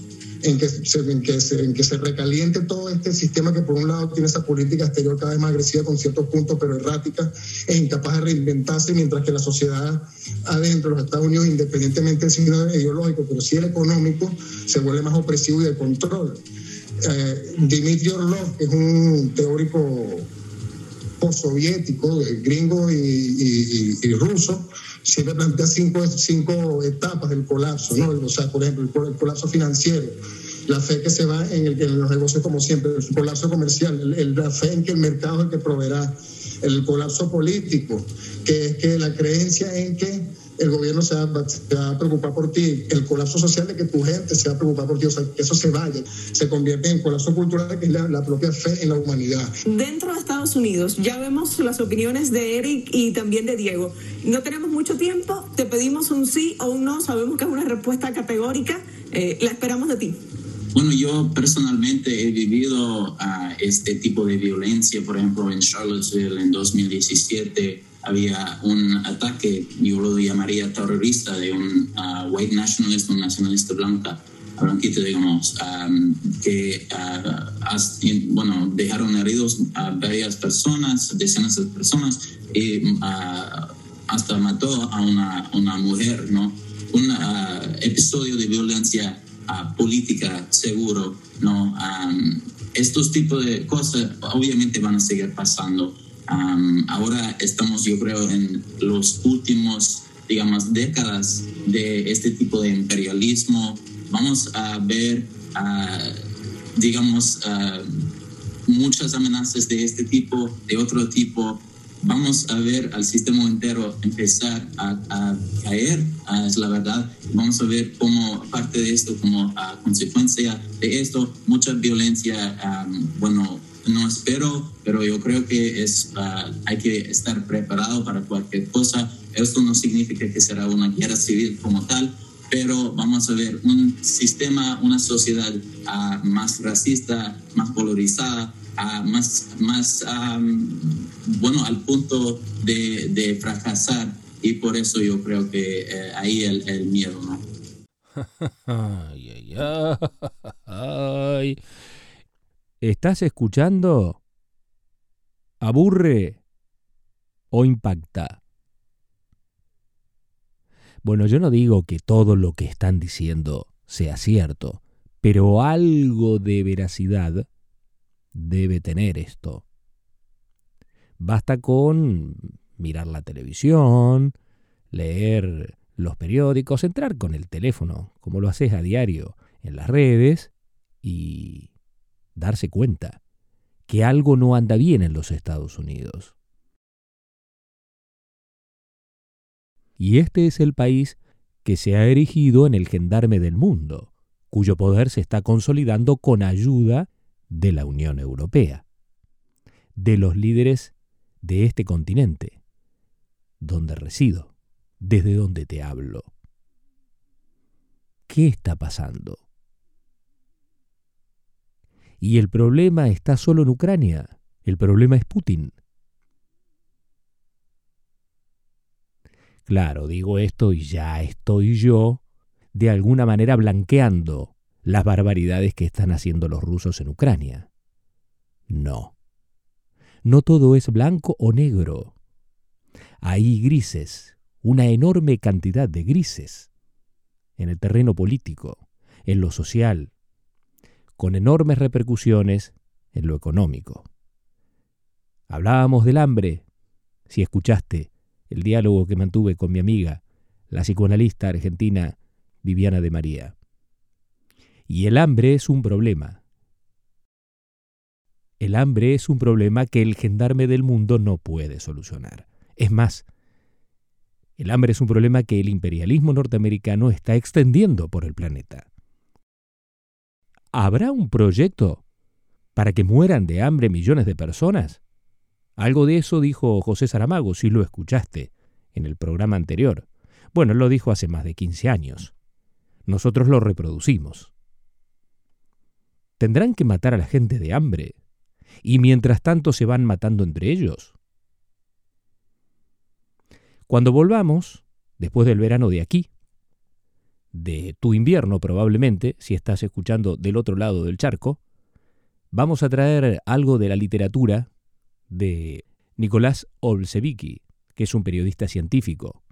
en que, se, en, que se, en que se recaliente todo este sistema que por un lado tiene esa política exterior cada vez más agresiva con ciertos puntos, pero errática e incapaz de reinventarse, mientras que la sociedad adentro de los Estados Unidos, independientemente del signo ideológico, pero sí el económico, se vuelve más opresivo y de control. Eh, Dimitri Orlov, que es un teórico postsoviético, gringo y, y, y, ruso, siempre plantea cinco, cinco etapas del colapso, ¿no? O sea, por ejemplo, el, colapso financiero, la fe que se va en, el, en los negocios como siempre, el colapso comercial, el, el, la fe en que el mercado es el que proveerá, el colapso político, que es que la creencia en que el gobierno se va, se va, a preocupar por ti, el colapso social de que tu gente se va a preocupar por ti, o sea, que eso se vaya, se convierte en colapso cultural, que es la, la, propia fe en la humanidad. Dentro de Estados Unidos, ya vemos las opiniones de Eric y también de Diego. No tenemos mucho tiempo, te pedimos un sí o un no, sabemos que es una respuesta categórica, eh, la esperamos de ti. Bueno, yo personalmente he vivido uh, este tipo de violencia, por ejemplo, en Charlottesville en 2017 había un ataque, yo lo llamaría terrorista, de un uh, white nationalist, un nacionalista blanca, blanquito, digamos, um, que uh, bueno, dejaron heridos a varias personas, decenas de personas, y uh, hasta mató a una, una mujer, ¿no? Un episodio de violencia política seguro, ¿no? Um, estos tipos de cosas obviamente van a seguir pasando. Um, ahora estamos, yo creo, en los últimos, digamos, décadas de este tipo de imperialismo. Vamos a ver, uh, digamos, uh, muchas amenazas de este tipo, de otro tipo. Vamos a ver al sistema entero empezar a, caer, uh, es la verdad. Vamos a ver cómo parte de esto, como consecuencia de esto, mucha violencia, um, bueno, no espero, pero yo creo que es, uh, hay que estar preparado para cualquier cosa. Esto no significa que será una guerra civil como tal, pero vamos a ver un sistema, una sociedad uh, más racista, más polarizada, uh, más, más bueno, al punto de, fracasar. Y por eso yo creo que eh, ahí el, miedo, ¿no? ¿Estás escuchando? ¿Aburre o impacta? Bueno, yo no digo que todo lo que están diciendo sea cierto, pero algo de veracidad debe tener esto. Basta con mirar la televisión, leer los periódicos, entrar con el teléfono, como lo haces a diario en las redes, y darse cuenta que algo no anda bien en los Estados Unidos. Y este es el país que se ha erigido en el gendarme del mundo, cuyo poder se está consolidando con ayuda de la Unión Europea, de los líderes de este continente, donde resido, desde donde te hablo. ¿Qué está pasando? Y el problema está solo en Ucrania. El problema es Putin. Claro, digo esto y ya estoy yo de alguna manera blanqueando las barbaridades que están haciendo los rusos en Ucrania. No. No todo es blanco o negro. Hay grises, una enorme cantidad de grises, en el terreno político, en lo social, con enormes repercusiones en lo económico. Hablábamos del hambre, si escuchaste el diálogo que mantuve con mi amiga, la psicoanalista argentina Viviana de María. Y el hambre es un problema. El hambre es un problema que el gendarme del mundo no puede solucionar. Es más, el hambre es un problema que el imperialismo norteamericano está extendiendo por el planeta. ¿Habrá un proyecto para que mueran de hambre millones de personas? Algo de eso dijo José Saramago, si lo escuchaste en el programa anterior. Bueno, lo dijo hace más de 15 años. Nosotros lo reproducimos. ¿Tendrán que matar a la gente de hambre? ¿Y mientras tanto se van matando entre ellos? Cuando volvamos, después del verano de aquí, de tu invierno probablemente, si estás escuchando del otro lado del charco, vamos a traer algo de la literatura de Nicolás Olsevicki, que es un periodista científico,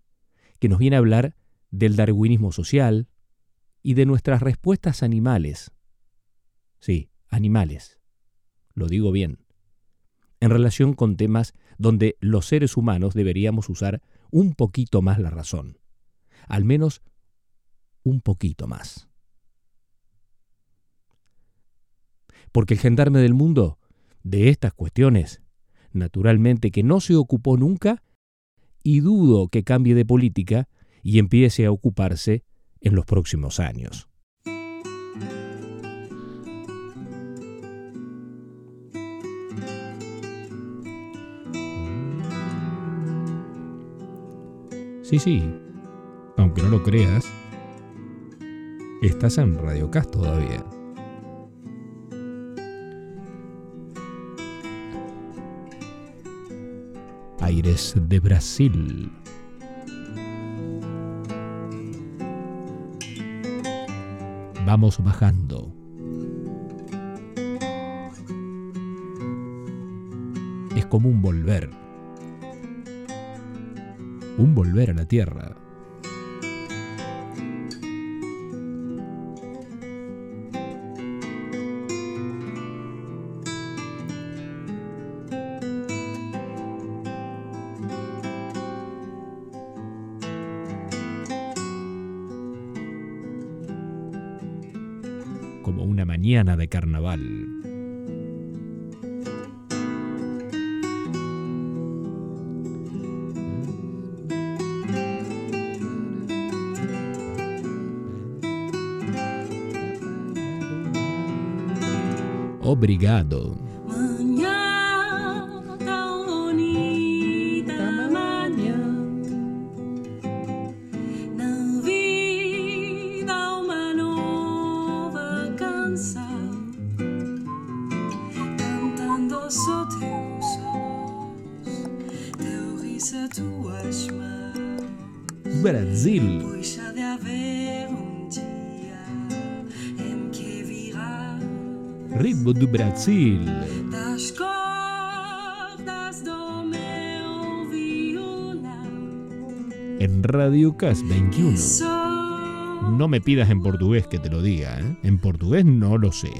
que nos viene a hablar del darwinismo social y de nuestras respuestas animales. Sí, animales. Lo digo bien. En relación con temas donde los seres humanos deberíamos usar un poquito más la razón. Al menos un poquito más. Porque el gendarme del mundo, de estas cuestiones, naturalmente que no se ocupó nunca, y dudo que cambie de política y empiece a ocuparse en los próximos años. Sí, sí, aunque no lo creas, estás en Radio Cast todavía. Aires de Brasil. Vamos bajando. Es como un volver. Un volver a la tierra. Obrigado. Ritmo do Brasil. das cordas do meu violão. En Radio Cas 21. Só No me pidas en portugués que te lo diga, ¿eh? En portugués no lo sé.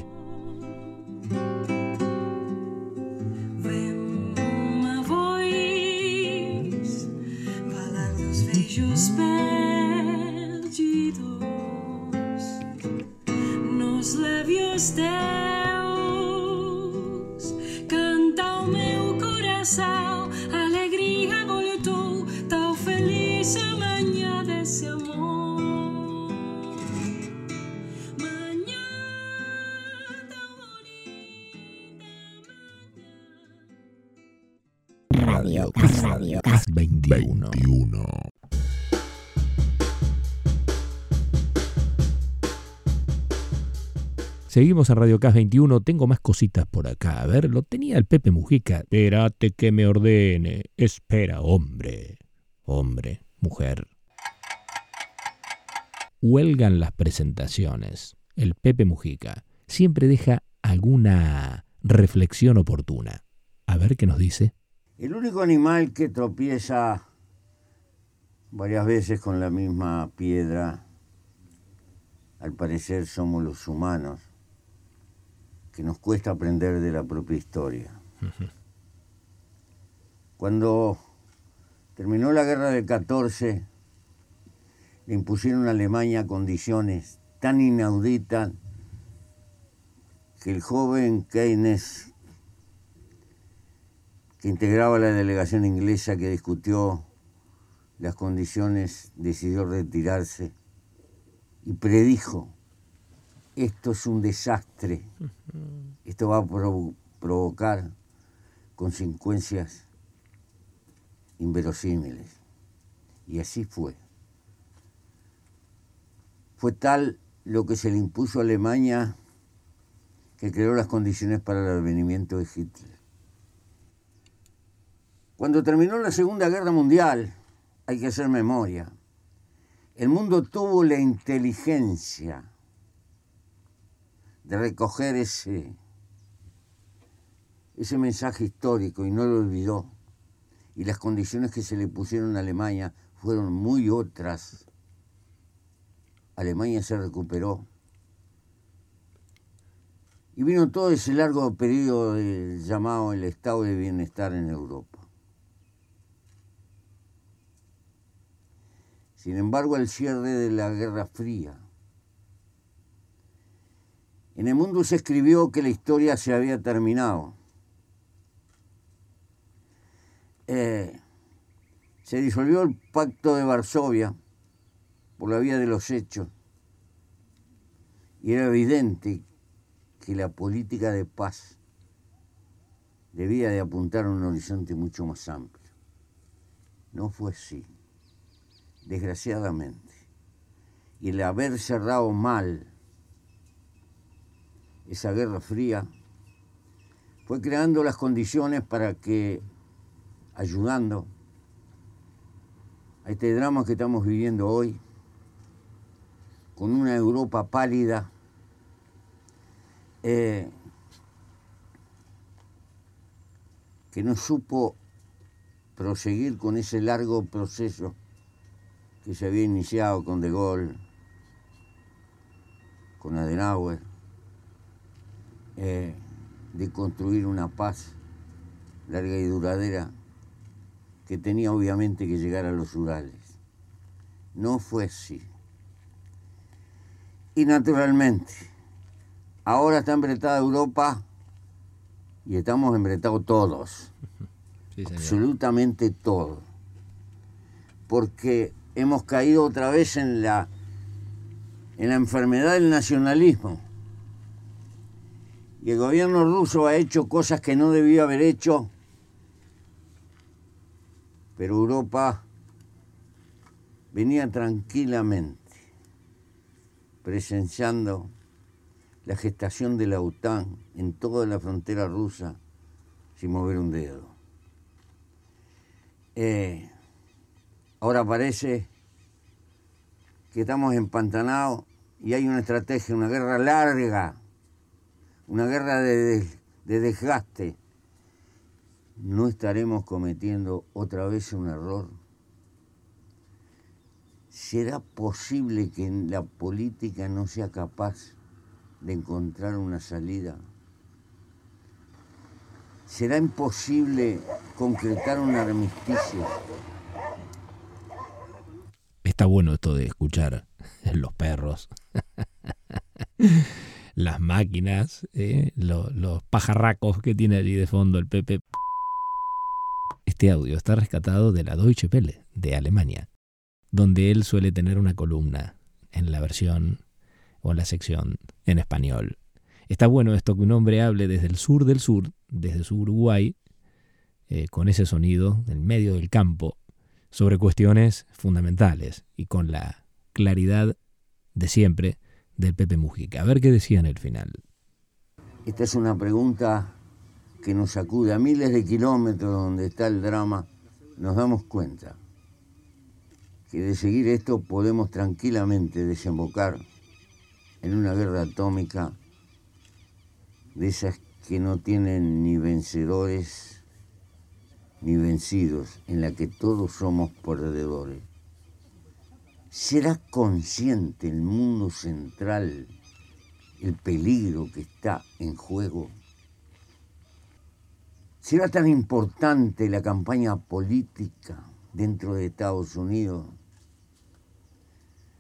Seguimos en Radio Cas 21. Tengo más cositas por acá. A ver, lo tenía el Pepe Mujica. Espérate que me ordene. Espera, hombre. Hombre, mujer. Huelgan las presentaciones. El Pepe Mujica siempre deja alguna reflexión oportuna. A ver qué nos dice. El único animal que tropieza varias veces con la misma piedra, al parecer somos los humanos, que nos cuesta aprender de la propia historia. Cuando terminó la guerra del 14, le impusieron a Alemania condiciones tan inauditas que el joven Keynes que integraba la delegación inglesa que discutió las condiciones, decidió retirarse y predijo, esto es un desastre, esto va a provo- provocar consecuencias inverosímiles. Y así fue. Fue tal lo que se le impuso a Alemania que creó las condiciones para el advenimiento de Hitler. Cuando terminó la Segunda Guerra Mundial, hay que hacer memoria, El mundo tuvo la inteligencia de recoger ese, ese mensaje histórico y no lo olvidó. Y las condiciones que se le pusieron a Alemania fueron muy otras. Alemania se recuperó. Y vino todo ese largo periodo de- llamado el estado de bienestar en Europa. Sin embargo, el cierre de la Guerra Fría. En el mundo se escribió que la historia se había terminado. Eh, se disolvió el pacto de Varsovia por la vía de los hechos y era evidente que la política de paz debía de apuntar a un horizonte mucho más amplio. No fue así, desgraciadamente. Y el haber cerrado mal esa guerra fría fue creando las condiciones para que, ayudando a este drama que estamos viviendo hoy, con una Europa pálida, eh, que no supo proseguir con ese largo proceso que se había iniciado con De Gaulle, con Adenauer, eh, de construir una paz larga y duradera que tenía obviamente que llegar a los Urales. No fue así. Y naturalmente, ahora está embretada Europa y estamos embretados todos. Sí, absolutamente todos. Porque hemos caído otra vez en la, en la enfermedad del nacionalismo. Y el gobierno ruso ha hecho cosas que no debió haber hecho, pero Europa venía tranquilamente presenciando la gestación de la OTAN en toda la frontera rusa sin mover un dedo. Eh, ahora parece que estamos empantanados y hay una estrategia, una guerra larga, una guerra de, de- de desgaste. ¿No estaremos cometiendo otra vez un error? ¿Será posible que la política no sea capaz de encontrar una salida? ¿Será imposible concretar un armisticio? Está bueno esto de escuchar los perros, las máquinas, eh, lo- los pajarracos que tiene allí de fondo el Pepe. Este audio está rescatado de la Deutsche Welle de Alemania, donde él suele tener una columna en la versión o en la sección en español. Está bueno esto que un hombre hable desde el sur del sur, desde su Uruguay, eh, con ese sonido en medio del campo, sobre cuestiones fundamentales y con la claridad de siempre del Pepe Mujica. A ver qué decía en el final. Esta es una pregunta que nos sacude a miles de kilómetros donde está el drama. Nos damos cuenta que de seguir esto podemos tranquilamente desembocar en una guerra atómica de esas que no tienen ni vencedores ni vencidos, en la que todos somos perdedores. ¿Será consciente el mundo central el peligro que está en juego? ¿Será tan importante la campaña política dentro de Estados Unidos?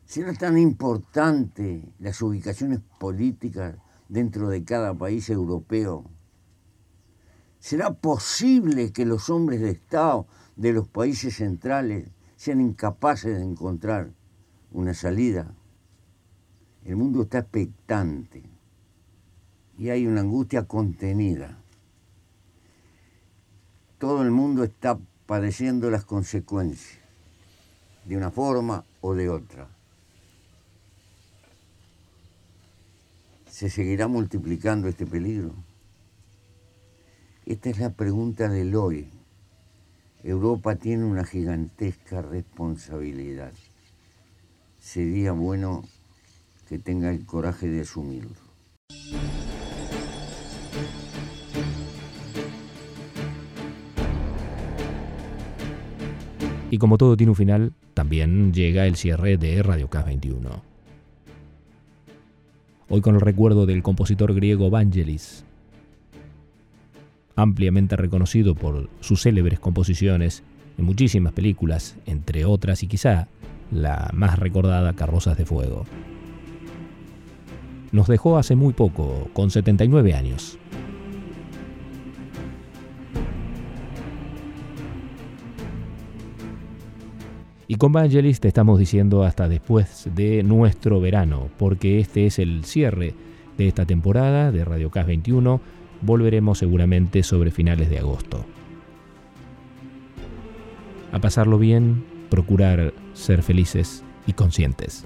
¿Será tan importante las ubicaciones políticas dentro de cada país europeo? ¿Será posible que los hombres de Estado de los países centrales sean incapaces de encontrar una salida? El mundo está expectante y hay una angustia contenida. Todo el mundo está padeciendo las consecuencias, de una forma o de otra. ¿Se seguirá multiplicando este peligro? Esta es la pregunta del hoy. Europa tiene una gigantesca responsabilidad. Sería bueno que tenga el coraje de asumirlo. Y como todo tiene un final, también llega el cierre de Radio K21. Hoy con el recuerdo del compositor griego Vangelis, ampliamente reconocido por sus célebres composiciones en muchísimas películas, entre otras y quizá la más recordada Carrozas de Fuego. Nos dejó hace muy poco, con 79 años. Y con Vangelis te estamos diciendo hasta después de nuestro verano, porque este es el cierre de esta temporada de Radio Cas 21. Volveremos seguramente sobre finales de agosto. A pasarlo bien, procurar ser felices y conscientes.